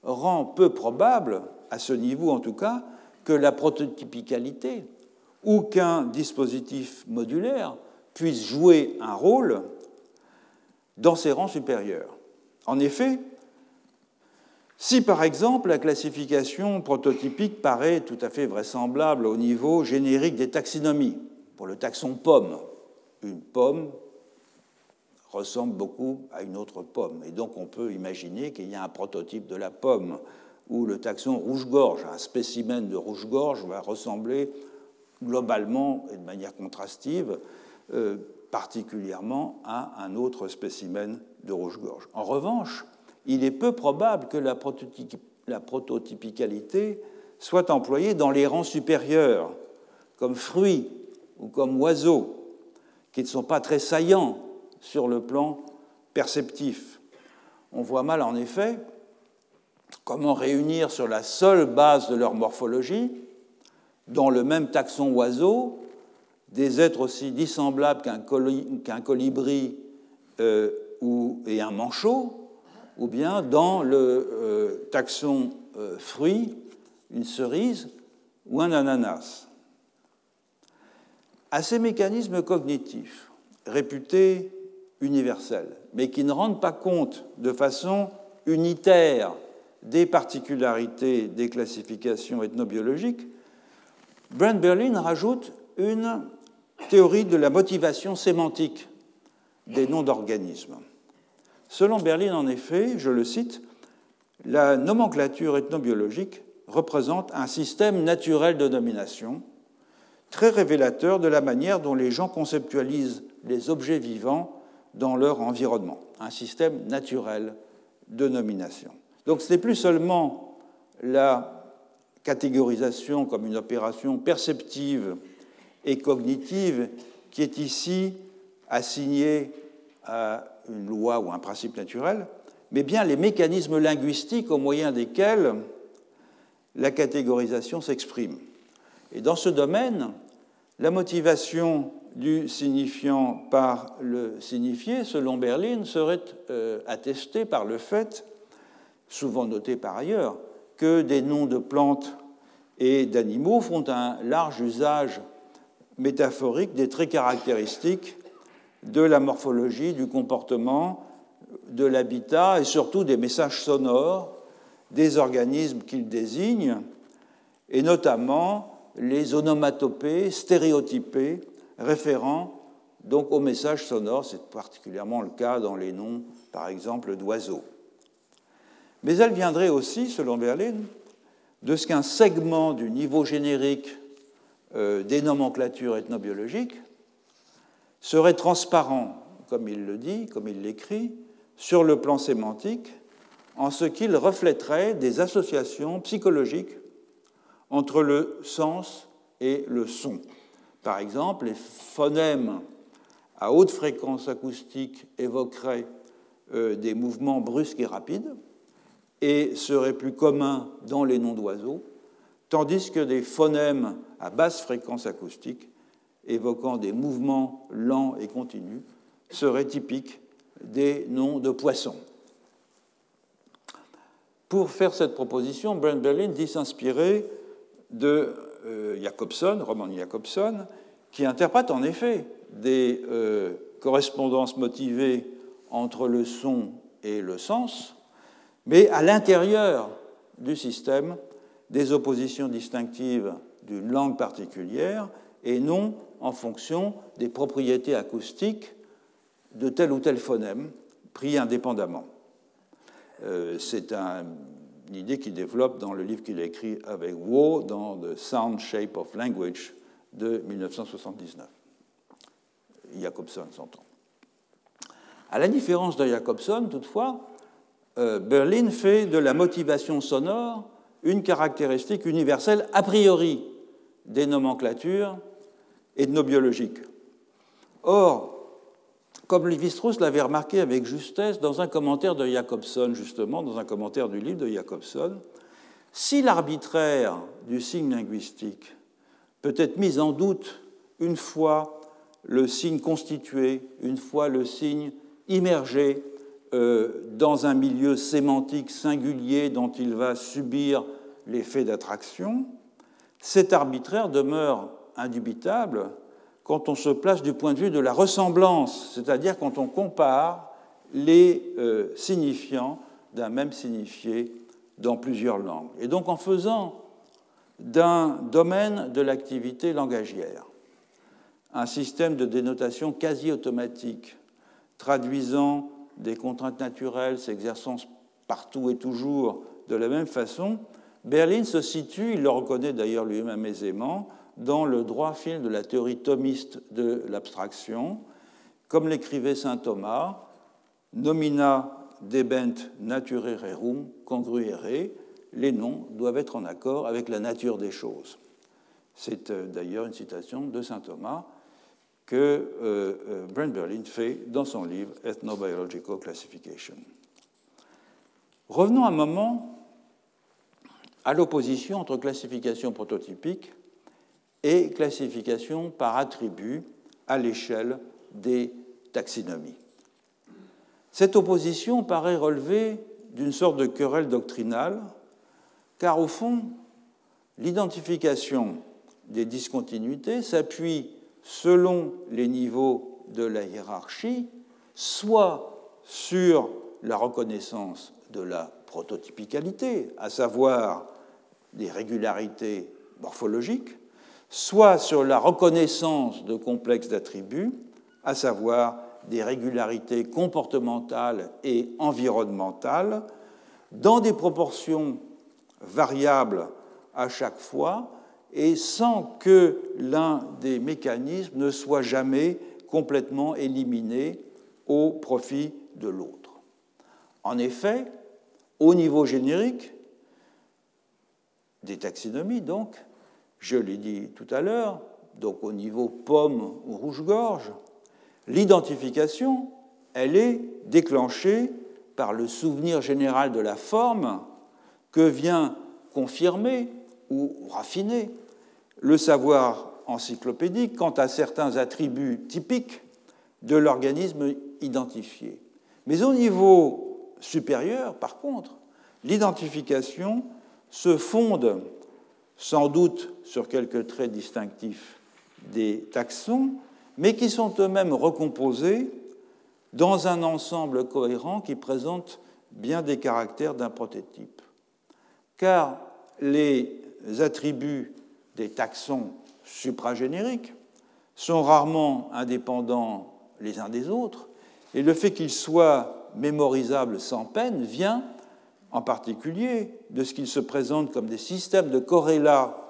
rend peu probable, à ce niveau en tout cas, que la prototypicalité ou qu'un dispositif modulaire puisse jouer un rôle dans ces rangs supérieurs. En effet, si par exemple la classification prototypique paraît tout à fait vraisemblable au niveau générique des taxonomies, pour le taxon pomme, une pomme ressemble beaucoup à une autre pomme. Et donc on peut imaginer qu'il y a un prototype de la pomme où le taxon rouge-gorge, un spécimen de rouge-gorge va ressembler globalement et de manière contrastive euh, particulièrement à un autre spécimen de rouge-gorge. En revanche, il est peu probable que la, la prototypicalité soit employée dans les rangs supérieurs, comme fruits ou comme oiseaux, qui ne sont pas très saillants sur le plan perceptif. On voit mal en effet comment réunir sur la seule base de leur morphologie, dans le même taxon oiseau, des êtres aussi dissemblables qu'un colibri euh, et un manchot, ou bien dans le euh, taxon euh, fruit, une cerise ou un ananas. À ces mécanismes cognitifs, réputés universels, mais qui ne rendent pas compte de façon unitaire des particularités des classifications ethnobiologiques, Brent Berlin rajoute une théorie de la motivation sémantique des noms d'organismes. Selon Berlin, en effet, je le cite, la nomenclature ethnobiologique représente un système naturel de nomination très révélateur de la manière dont les gens conceptualisent les objets vivants dans leur environnement, un système naturel de nomination. Donc ce n'est plus seulement la catégorisation comme une opération perceptive et cognitive qui est ici assignée à une loi ou un principe naturel, mais bien les mécanismes linguistiques au moyen desquels la catégorisation s'exprime. Et dans ce domaine, la motivation du signifiant par le signifié, selon Berlin, serait euh, attestée par le fait, souvent noté par ailleurs, que des noms de plantes et d'animaux font un large usage métaphorique des traits caractéristiques de la morphologie, du comportement, de l'habitat et surtout des messages sonores des organismes qu'ils désignent, et notamment les onomatopées stéréotypées référant donc aux messages sonores. C'est particulièrement le cas dans les noms, par exemple, d'oiseaux. Mais elle viendrait aussi, selon Berlin, de ce qu'un segment du niveau générique euh, des nomenclatures ethnobiologiques serait transparent, comme il le dit, comme il l'écrit, sur le plan sémantique, en ce qu'il reflèterait des associations psychologiques entre le sens et le son. Par exemple, les phonèmes à haute fréquence acoustique évoqueraient euh, des mouvements brusques et rapides et seraient plus communs dans les noms d'oiseaux, tandis que des phonèmes à basse fréquence acoustique évoquant des mouvements lents et continus seraient typiques des noms de poissons. Pour faire cette proposition, Brent Berlin dit s'inspirer de Jacobson, Roman Jacobson, qui interprète en effet des euh, correspondances motivées entre le son et le sens, mais à l'intérieur du système, des oppositions distinctives d'une langue particulière et non en fonction des propriétés acoustiques de tel ou tel phonème pris indépendamment. Euh, c'est une idée qu'il développe dans le livre qu'il a écrit avec Wu dans The Sound Shape of Language de 1979. Jacobson s'entend. À la différence de Jacobson, toutefois, euh, Berlin fait de la motivation sonore une caractéristique universelle a priori des nomenclatures ethnobiologiques. Or, comme Lévi-Strauss l'avait remarqué avec justesse dans un commentaire de Jacobson, justement, dans un commentaire du livre de Jacobson, si l'arbitraire du signe linguistique peut être mis en doute une fois le signe constitué, une fois le signe immergé euh, dans un milieu sémantique singulier dont il va subir l'effet d'attraction, cet arbitraire demeure indubitable quand on se place du point de vue de la ressemblance, c'est-à-dire quand on compare les euh, signifiants d'un même signifié dans plusieurs langues. Et donc en faisant d'un domaine de l'activité langagière un système de dénotation quasi automatique traduisant des contraintes naturelles s'exerçant partout et toujours de la même façon, Berlin se situe, il le reconnaît d'ailleurs lui-même aisément, dans le droit fil de la théorie thomiste de l'abstraction. Comme l'écrivait saint Thomas, nomina debent nature rerum congruere, les noms doivent être en accord avec la nature des choses. C'est euh, d'ailleurs une citation de saint Thomas que euh, euh, Brent Berlin fait dans son livre Ethnobiological Classification. Revenons un moment à l'opposition entre classification prototypique et classification par attribut à l'échelle des taxonomies. Cette opposition paraît relever d'une sorte de querelle doctrinale, car au fond, l'identification des discontinuités s'appuie selon les niveaux de la hiérarchie, soit sur la reconnaissance de la prototypicalité, à savoir des régularités morphologiques, soit sur la reconnaissance de complexes d'attributs, à savoir des régularités comportementales et environnementales, dans des proportions variables à chaque fois et sans que l'un des mécanismes ne soit jamais complètement éliminé au profit de l'autre. En effet, au niveau générique des taxonomies, donc, je l'ai dit tout à l'heure, donc au niveau pomme ou rouge-gorge, l'identification, elle est déclenchée par le souvenir général de la forme que vient confirmer ou raffiner le savoir encyclopédique quant à certains attributs typiques de l'organisme identifié. Mais au niveau supérieur, par contre, l'identification se fonde sans doute sur quelques traits distinctifs des taxons, mais qui sont eux-mêmes recomposés dans un ensemble cohérent qui présente bien des caractères d'un prototype. Car les attributs des taxons supragénériques sont rarement indépendants les uns des autres, et le fait qu'ils soient mémorisables sans peine vient en particulier de ce qu'ils se présentent comme des systèmes de corrélats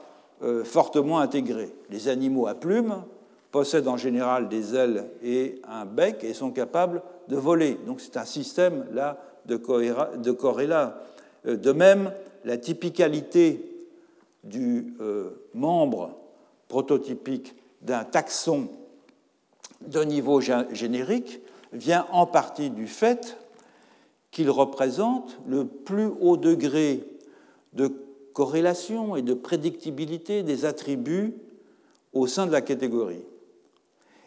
euh, fortement intégrés. Les animaux à plumes possèdent en général des ailes et un bec et sont capables de voler. Donc c'est un système là de, corrélats. Euh, de même, la typicalité du euh, membre prototypique d'un taxon de niveau générique vient en partie du fait qu'il représente le plus haut degré de corrélation et de prédictibilité des attributs au sein de la catégorie.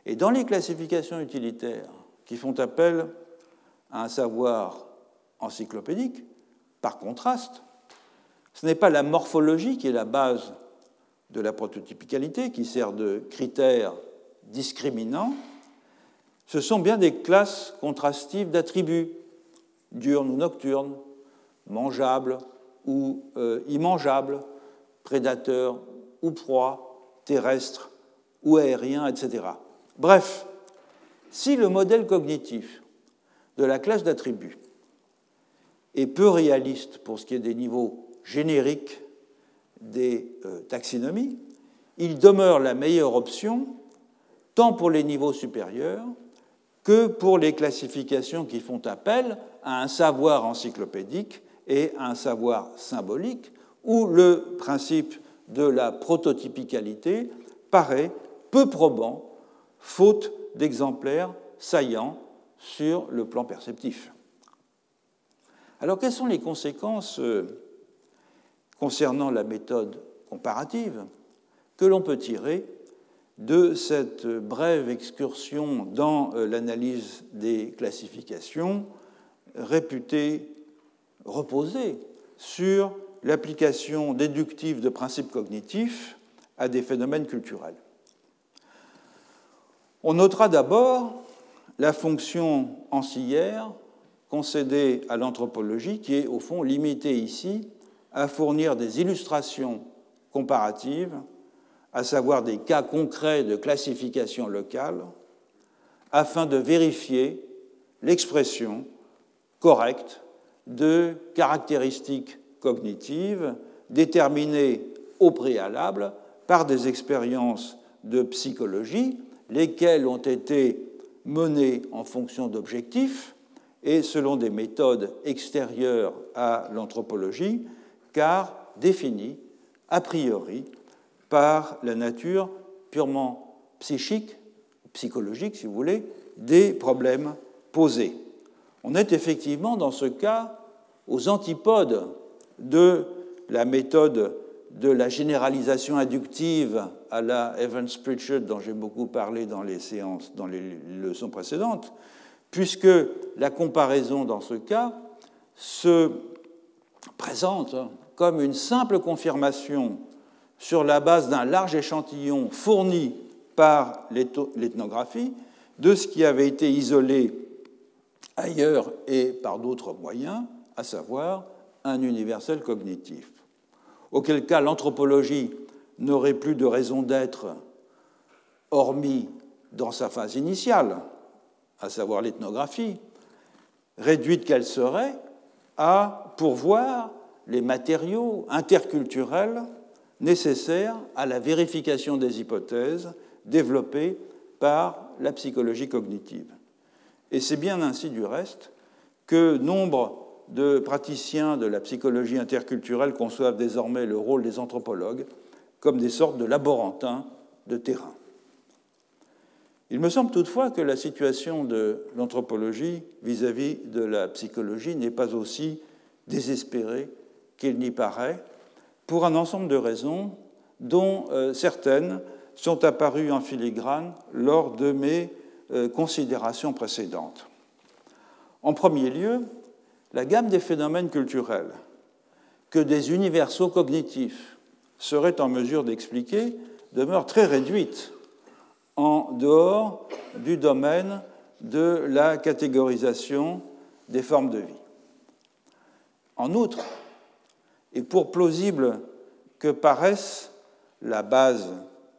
Et dans les classifications utilitaires qui font appel à un savoir encyclopédique, par contraste, ce n'est pas la morphologie qui est la base de la prototypicalité, qui sert de critère discriminant, ce sont bien des classes contrastives d'attributs diurne ou nocturne, mangeable ou euh, immangeable, prédateur ou proie, terrestre ou aérien, etc. Bref, si le modèle cognitif de la classe d'attributs est peu réaliste pour ce qui est des niveaux génériques des euh, taxonomies, il demeure la meilleure option tant pour les niveaux supérieurs que pour les classifications qui font appel à un savoir encyclopédique et un savoir symbolique, où le principe de la prototypicalité paraît peu probant, faute d'exemplaires saillants sur le plan perceptif. Alors quelles sont les conséquences euh, concernant la méthode comparative que l'on peut tirer de cette brève excursion dans euh, l'analyse des classifications réputée reposer sur l'application déductive de principes cognitifs à des phénomènes culturels. On notera d'abord la fonction ancillaire concédée à l'anthropologie qui est au fond limitée ici à fournir des illustrations comparatives à savoir des cas concrets de classification locale, afin de vérifier l'expression correcte de caractéristiques cognitives déterminées au préalable par des expériences de psychologie, lesquelles ont été menées en fonction d'objectifs et selon des méthodes extérieures à l'anthropologie, car définies a priori par la nature purement psychique, psychologique si vous voulez, des problèmes posés. On est effectivement dans ce cas aux antipodes de la méthode de la généralisation inductive à la Evans-Pritchard dont j'ai beaucoup parlé dans les séances, dans les leçons précédentes, puisque la comparaison dans ce cas se présente comme une simple confirmation sur la base d'un large échantillon fourni par l'ethnographie de ce qui avait été isolé ailleurs et par d'autres moyens, à savoir un universel cognitif. Auquel cas l'anthropologie n'aurait plus de raison d'être hormis dans sa phase initiale, à savoir l'ethnographie, réduite qu'elle serait à pourvoir les matériaux interculturels nécessaires à la vérification des hypothèses développées par la psychologie cognitive. Et c'est bien ainsi du reste que nombre de praticiens de la psychologie interculturelle conçoivent désormais le rôle des anthropologues comme des sortes de laborantins de terrain. Il me semble toutefois que la situation de l'anthropologie vis-à-vis de la psychologie n'est pas aussi désespérée qu'il n'y paraît, pour un ensemble de raisons dont euh, certaines sont apparues en filigrane lors de mes euh, considérations précédentes. En premier lieu, la gamme des phénomènes culturels que des universaux cognitifs seraient en mesure d'expliquer demeure très réduite en dehors du domaine de la catégorisation des formes de vie. En outre, et pour plausible que paraisse la base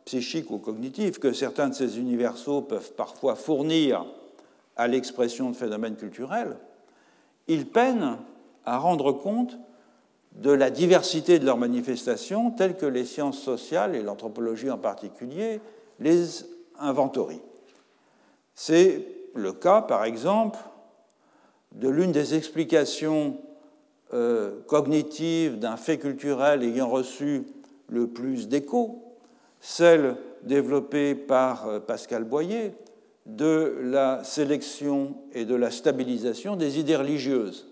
psychique ou cognitive que certains de ces universaux peuvent parfois fournir à l'expression de phénomènes culturels, ils peinent à rendre compte de la diversité de leurs manifestations telles que les sciences sociales, et l'anthropologie en particulier, les inventorient. C'est le cas, par exemple, de l'une des explications euh, cognitives d'un fait culturel ayant reçu le plus d'écho, celle développée par euh, Pascal Boyer de la sélection et de la stabilisation des idées religieuses,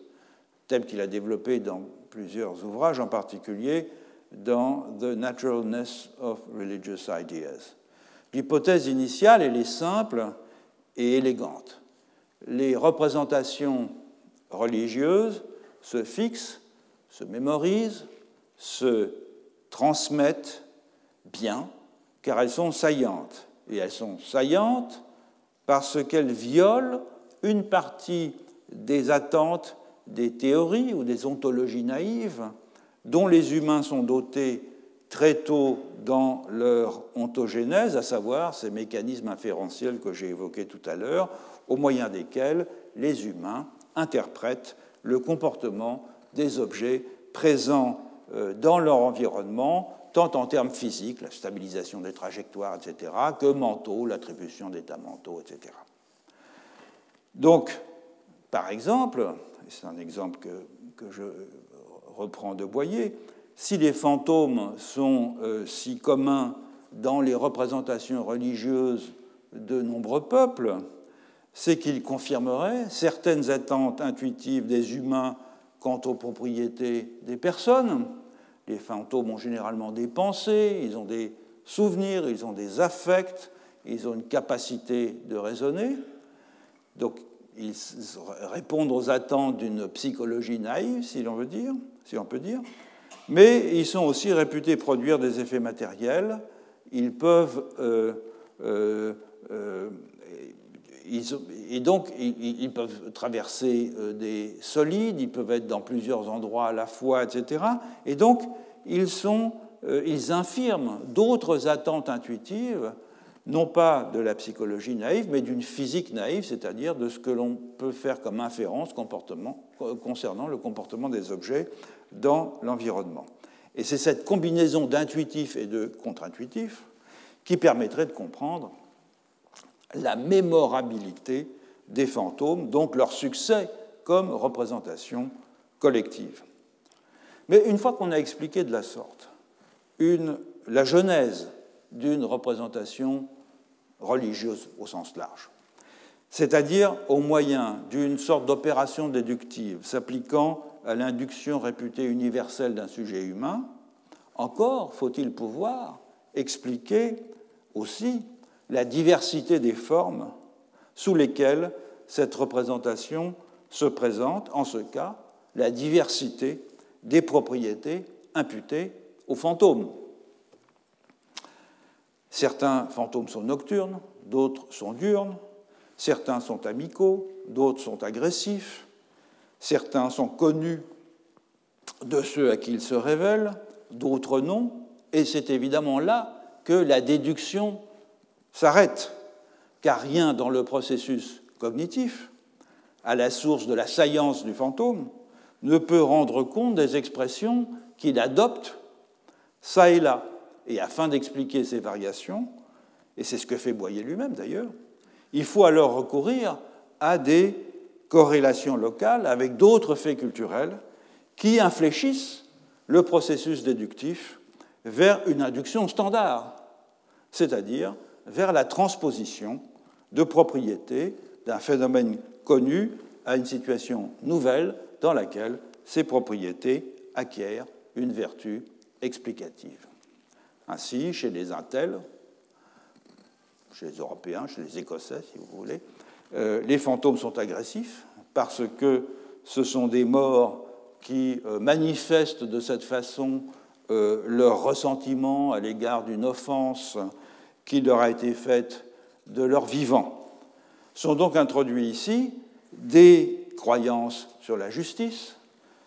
thème qu'il a développé dans plusieurs ouvrages, en particulier dans The Naturalness of Religious Ideas. L'hypothèse initiale, elle est simple et élégante. Les représentations religieuses se fixent, se mémorisent, se transmettent bien, car elles sont saillantes. Et elles sont saillantes parce qu'elles violent une partie des attentes des théories ou des ontologies naïves dont les humains sont dotés très tôt dans leur ontogénèse, à savoir ces mécanismes inférentiels que j'ai évoqués tout à l'heure, au moyen desquels les humains interprètent le comportement des objets présents euh, dans leur environnement, tant en termes physiques, la stabilisation des trajectoires, etc., que mentaux, l'attribution d'états mentaux, etc. Donc, par exemple, c'est un exemple que, je reprends de Boyer, si les fantômes sont euh, si communs dans les représentations religieuses de nombreux peuples, c'est qu'ils confirmeraient certaines attentes intuitives des humains quant aux propriétés des personnes. Les fantômes ont généralement des pensées, ils ont des souvenirs, ils ont des affects, ils ont une capacité de raisonner. Donc, ils répondent aux attentes d'une psychologie naïve, si l'on veut dire, si peut dire. Mais ils sont aussi réputés produire des effets matériels. Ils peuvent euh, euh, euh, et donc, ils, peuvent traverser euh, des solides, ils peuvent être dans plusieurs endroits à la fois, etc. Et donc, ils, sont, euh, ils infirment d'autres attentes intuitives, non pas de la psychologie naïve, mais d'une physique naïve, c'est-à-dire de ce que l'on peut faire comme inférence concernant le comportement des objets dans l'environnement. Et c'est cette combinaison d'intuitif et de contre-intuitif qui permettrait de comprendre la mémorabilité des fantômes, donc leur succès comme représentation collective. Mais une fois qu'on a expliqué de la sorte une, la genèse d'une représentation religieuse au sens large, c'est-à-dire au moyen d'une sorte d'opération déductive s'appliquant à l'induction réputée universelle d'un sujet humain, encore faut-il pouvoir expliquer aussi la diversité des formes sous lesquelles cette représentation se présente, en ce cas, la diversité des propriétés imputées aux fantômes. Certains fantômes sont nocturnes, d'autres sont diurnes, certains sont amicaux, d'autres sont agressifs, certains sont connus de ceux à qui ils se révèlent, d'autres non, et c'est évidemment là que la déduction s'arrête, car rien dans le processus cognitif, à la source de la saillance du fantôme, ne peut rendre compte des expressions qu'il adopte ça et là. Et afin d'expliquer ces variations, et c'est ce que fait Boyer lui-même d'ailleurs, il faut alors recourir à des corrélations locales avec d'autres faits culturels qui infléchissent le processus déductif vers une induction standard, c'est-à-dire vers la transposition de propriétés d'un phénomène connu à une situation nouvelle dans laquelle ces propriétés acquièrent une vertu explicative. Ainsi, chez les Intels, chez les Européens, chez les Écossais, si vous voulez, euh, les fantômes sont agressifs parce que ce sont des morts qui euh, manifestent de cette façon euh, leur ressentiment à l'égard d'une offense qui leur a été faite de leur vivant. Sont donc introduits ici des croyances sur la justice,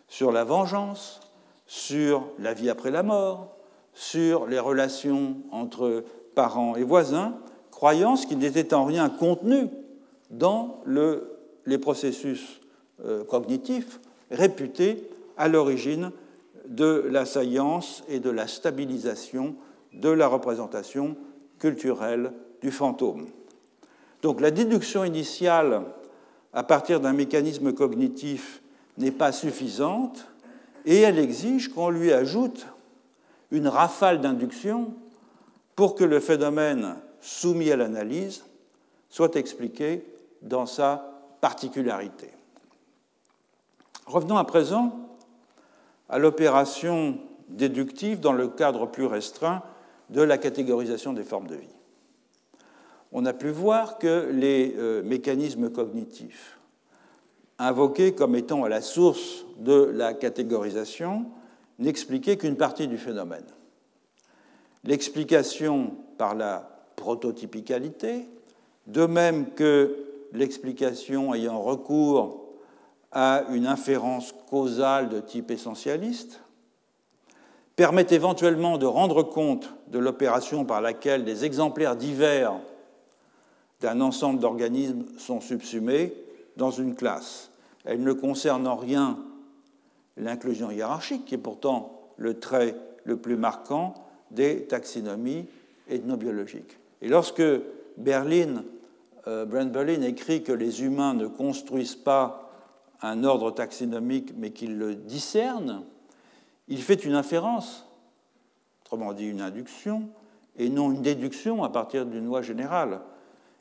sur la vengeance, sur la vie après la mort, sur les relations entre parents et voisins, croyances qui n'étaient en rien contenues dans les processus euh, cognitifs réputés à l'origine de la saillance et de la stabilisation de la représentation culturelle du fantôme. Donc la déduction initiale à partir d'un mécanisme cognitif n'est pas suffisante et elle exige qu'on lui ajoute une rafale d'induction pour que le phénomène soumis à l'analyse soit expliqué dans sa particularité. Revenons à présent à l'opération déductive dans le cadre plus restreint de la catégorisation des formes de vie. On a pu voir que les euh, mécanismes cognitifs invoqués comme étant à la source de la catégorisation n'expliquaient qu'une partie du phénomène. L'explication par la prototypicalité, de même que l'explication ayant recours à une inférence causale de type essentialiste, permet éventuellement de rendre compte de l'opération par laquelle des exemplaires divers d'un ensemble d'organismes sont subsumés dans une classe. Elle ne concerne en rien l'inclusion hiérarchique, qui est pourtant le trait le plus marquant des taxonomies ethnobiologiques. Et lorsque Berlin, euh, Brent Berlin écrit que les humains ne construisent pas un ordre taxonomique, mais qu'il le discerne, il fait une inférence, autrement dit une induction, et non une déduction à partir d'une loi générale.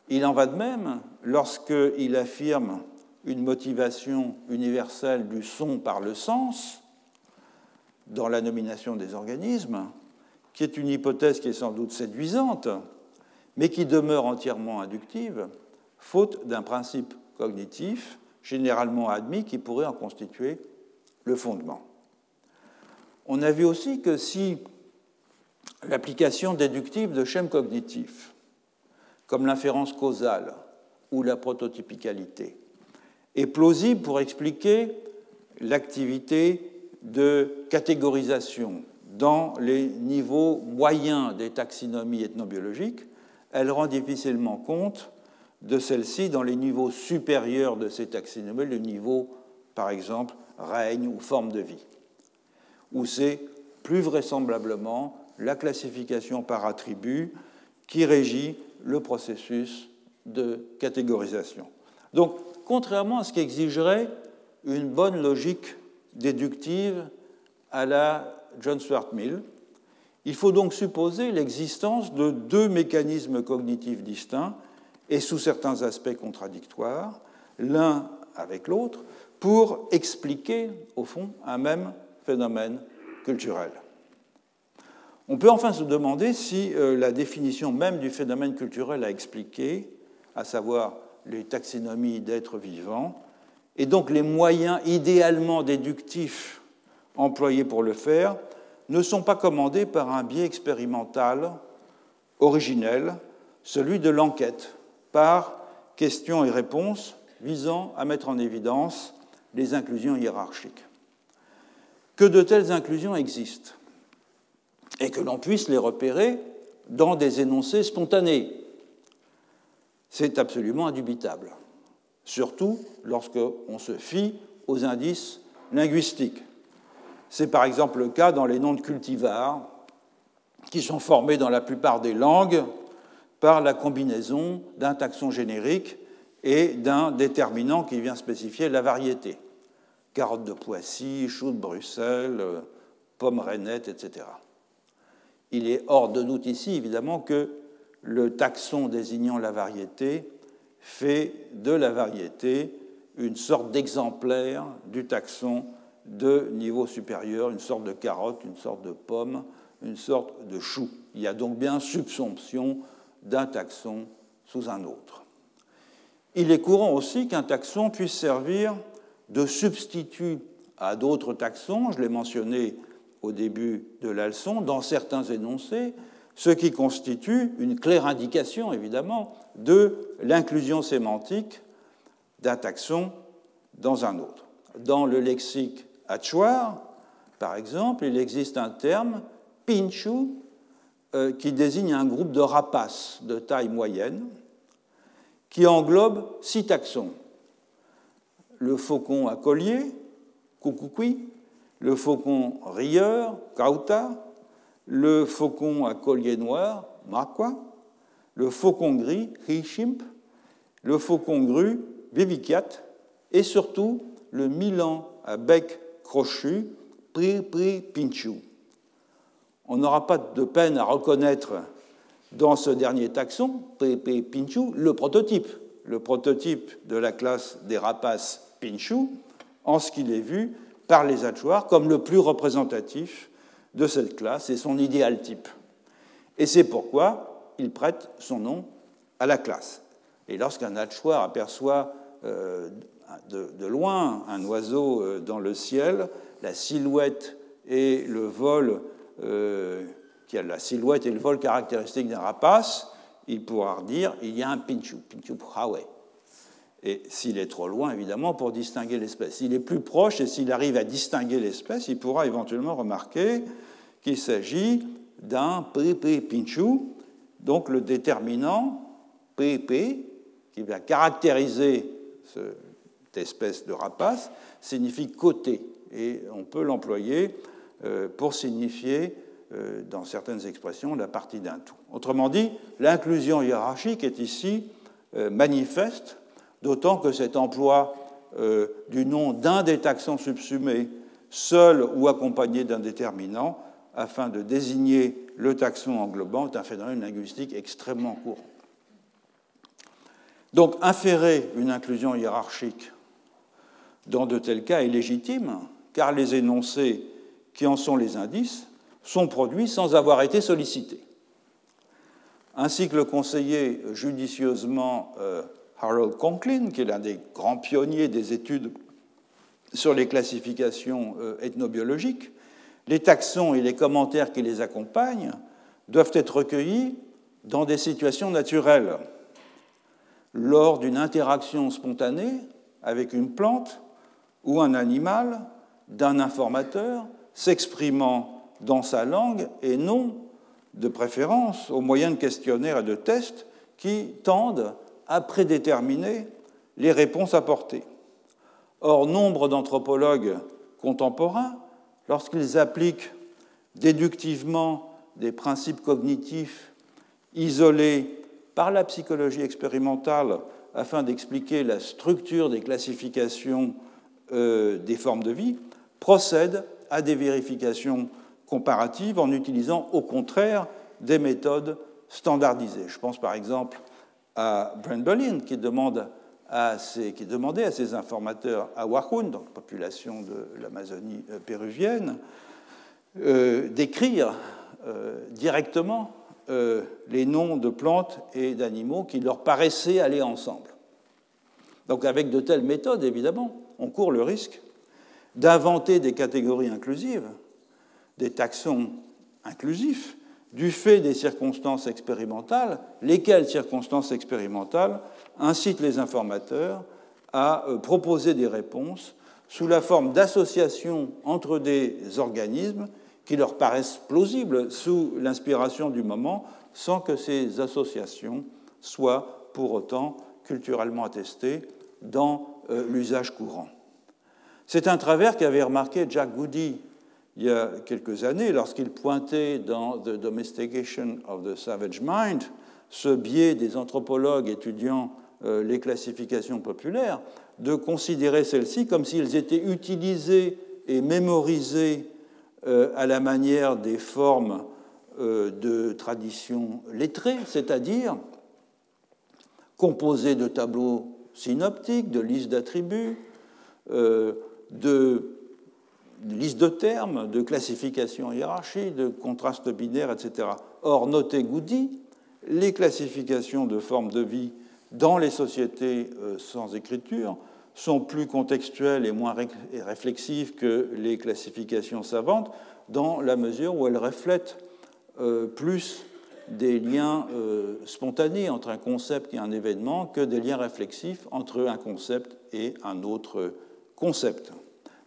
Il en va de même lorsqu'il affirme une motivation universelle du son par le sens dans la nomination des organismes, qui est une hypothèse qui est sans doute séduisante, mais qui demeure entièrement inductive, faute d'un principe cognitif généralement admis qui pourrait en constituer le fondement. On a vu aussi que si l'application déductive de schèmes cognitifs, comme l'inférence causale ou la prototypicalité, est plausible pour expliquer l'activité de catégorisation dans les niveaux moyens des taxonomies ethnobiologiques, elle rend difficilement compte de celle-ci dans les niveaux supérieurs de ces taxonomies, le niveau, par exemple, règne ou forme de vie, où c'est plus vraisemblablement la classification par attribut qui régit le processus de catégorisation. Donc, contrairement à ce qu'exigerait une bonne logique déductive à la John Stuart Mill, il faut donc supposer l'existence de deux mécanismes cognitifs distincts et sous certains aspects contradictoires, l'un avec l'autre, pour expliquer, au fond, un même phénomène culturel. On peut enfin se demander si euh, la définition même du phénomène culturel à expliquer, à savoir les taxonomies d'êtres vivants, et donc les moyens idéalement déductifs employés pour le faire, ne sont pas commandés par un biais expérimental originel, celui de l'enquête, par questions et réponses visant à mettre en évidence les inclusions hiérarchiques. Que de telles inclusions existent et que l'on puisse les repérer dans des énoncés spontanés. C'est absolument indubitable, surtout lorsqu'on se fie aux indices linguistiques. C'est par exemple le cas dans les noms de cultivars, qui sont formés dans la plupart des langues par la combinaison d'un taxon générique et d'un déterminant qui vient spécifier la variété. Carotte de Poissy, chou de Bruxelles, pomme rainette, etc. Il est hors de doute ici, évidemment, que le taxon désignant la variété fait de la variété une sorte d'exemplaire du taxon de niveau supérieur, une sorte de carotte, une sorte de pomme, une sorte de chou. Il y a donc bien subsomption d'un taxon sous un autre. Il est courant aussi qu'un taxon puisse servir de substitut à d'autres taxons, je l'ai mentionné au début de la leçon, dans certains énoncés, ce qui constitue une claire indication, évidemment, de l'inclusion sémantique d'un taxon dans un autre. Dans le lexique Hachoir, par exemple, il existe un terme, pinchu, euh, qui désigne un groupe de rapaces de taille moyenne, qui englobe six taxons. Le faucon à collier, coucouqui, le faucon rieur, kauta, le faucon à collier noir, makwa, le faucon gris, hishimp, le faucon gru, vivicat, et surtout le milan à bec crochu, pri pinchu. On n'aura pas de peine à reconnaître dans ce dernier taxon, pri pinchu, le prototype, le prototype de la classe des rapaces pinchu, en ce qu'il est vu par les hachoirs comme le plus représentatif de cette classe et son idéal type. Et c'est pourquoi il prête son nom à la classe. Et lorsqu'un hachoir aperçoit euh, de, loin un oiseau euh, dans le ciel, la silhouette et le vol, euh, qui a la silhouette et le vol caractéristiques d'un rapace, il pourra dire il y a un pinchu, pinchu prawe. Et s'il est trop loin, évidemment, pour distinguer l'espèce. S'il est plus proche et s'il arrive à distinguer l'espèce, il pourra éventuellement remarquer qu'il s'agit d'un PP pinchu, donc le déterminant PP, qui va caractériser cette espèce de rapace, signifie côté. Et on peut l'employer euh, pour signifier, euh, dans certaines expressions, la partie d'un tout. Autrement dit, l'inclusion hiérarchique est ici euh, manifeste d'autant que cet emploi euh, du nom d'un des taxons subsumés, seul ou accompagné d'un déterminant, afin de désigner le taxon englobant, est un phénomène linguistique extrêmement courant. Donc, inférer une inclusion hiérarchique dans de tels cas est légitime, car les énoncés qui en sont les indices sont produits sans avoir été sollicités. Ainsi que le conseiller judicieusement euh, Harold Conklin, qui est l'un des grands pionniers des études sur les classifications euh, ethnobiologiques, les taxons et les commentaires qui les accompagnent doivent être recueillis dans des situations naturelles, lors d'une interaction spontanée avec une plante ou un animal d'un informateur s'exprimant dans sa langue et non, de préférence, au moyen de questionnaires et de tests qui tendent à prédéterminer les réponses apportées. Or, nombre d'anthropologues contemporains, lorsqu'ils appliquent déductivement des principes cognitifs isolés par la psychologie expérimentale afin d'expliquer la structure des classifications euh, des formes de vie, procèdent à des vérifications comparatives en utilisant au contraire des méthodes standardisées. Je pense par exemple à Brent Berlin, qui, demandait à ses informateurs à Wahun, donc population de l'Amazonie euh, péruvienne, euh, d'écrire euh, directement les noms de plantes et d'animaux qui leur paraissaient aller ensemble. Donc avec de telles méthodes, évidemment, on court le risque d'inventer des catégories inclusives, des taxons inclusifs, du fait des circonstances expérimentales, lesquelles circonstances expérimentales incitent les informateurs à euh, proposer des réponses sous la forme d'associations entre des organismes qui leur paraissent plausibles sous l'inspiration du moment, sans que ces associations soient pour autant culturellement attestées dans euh, l'usage courant. C'est un travers qu'avait remarqué Jack Goody il y a quelques années lorsqu'il pointait dans The Domestication of the Savage Mind ce biais des anthropologues étudiant euh, les classifications populaires de considérer celles-ci comme s'ils étaient utilisées et mémorisées euh, à la manière des formes euh, de tradition lettrée, c'est-à-dire composées de tableaux synoptiques, de listes d'attributs, de listes de termes, de classifications hiérarchie, de contrastes binaires, etc. Or, notez Goody, les classifications de formes de vie dans les sociétés euh, sans écriture sont plus contextuelles et moins réflexives que les classifications savantes, dans la mesure où elles reflètent euh, plus des liens euh, spontanés entre un concept et un événement que des liens réflexifs entre un concept et un autre concept.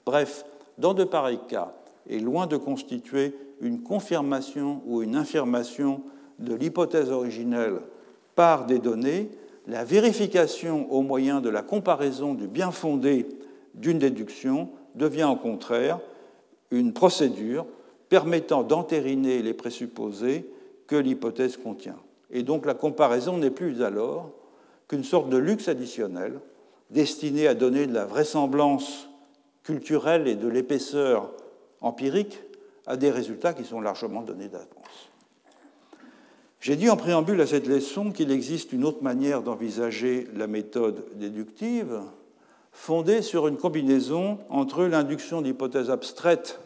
Bref, dans de pareils cas, et loin de constituer une confirmation ou une infirmation de l'hypothèse originelle par des données, la vérification au moyen de la comparaison du bien fondé d'une déduction devient au contraire une procédure permettant d'entériner les présupposés que l'hypothèse contient. Et donc la comparaison n'est plus alors qu'une sorte de luxe additionnel destiné à donner de la vraisemblance culturelle et de l'épaisseur empirique à des résultats qui sont largement donnés d'avance. J'ai dit en préambule à cette leçon qu'il existe une autre manière d'envisager la méthode déductive, fondée sur une combinaison entre l'induction d'hypothèses abstraites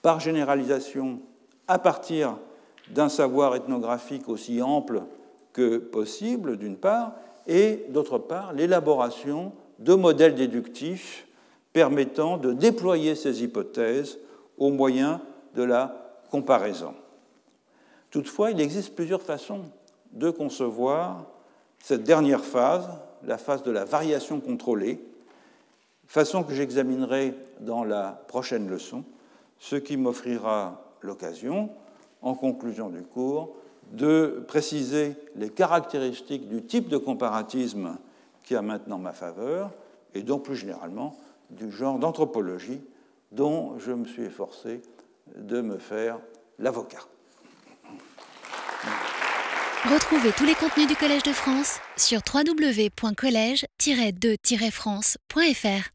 par généralisation à partir d'un savoir ethnographique aussi ample que possible, d'une part, et d'autre part, l'élaboration de modèles déductifs permettant de déployer ces hypothèses au moyen de la comparaison. Toutefois, il existe plusieurs façons de concevoir cette dernière phase, la phase de la variation contrôlée, façon que j'examinerai dans la prochaine leçon, ce qui m'offrira l'occasion, en conclusion du cours, de préciser les caractéristiques du type de comparatisme qui a maintenant ma faveur, et donc plus généralement du genre d'anthropologie dont je me suis efforcé de me faire l'avocat. Retrouvez tous les contenus du Collège de France sur www.colège-2-france.fr.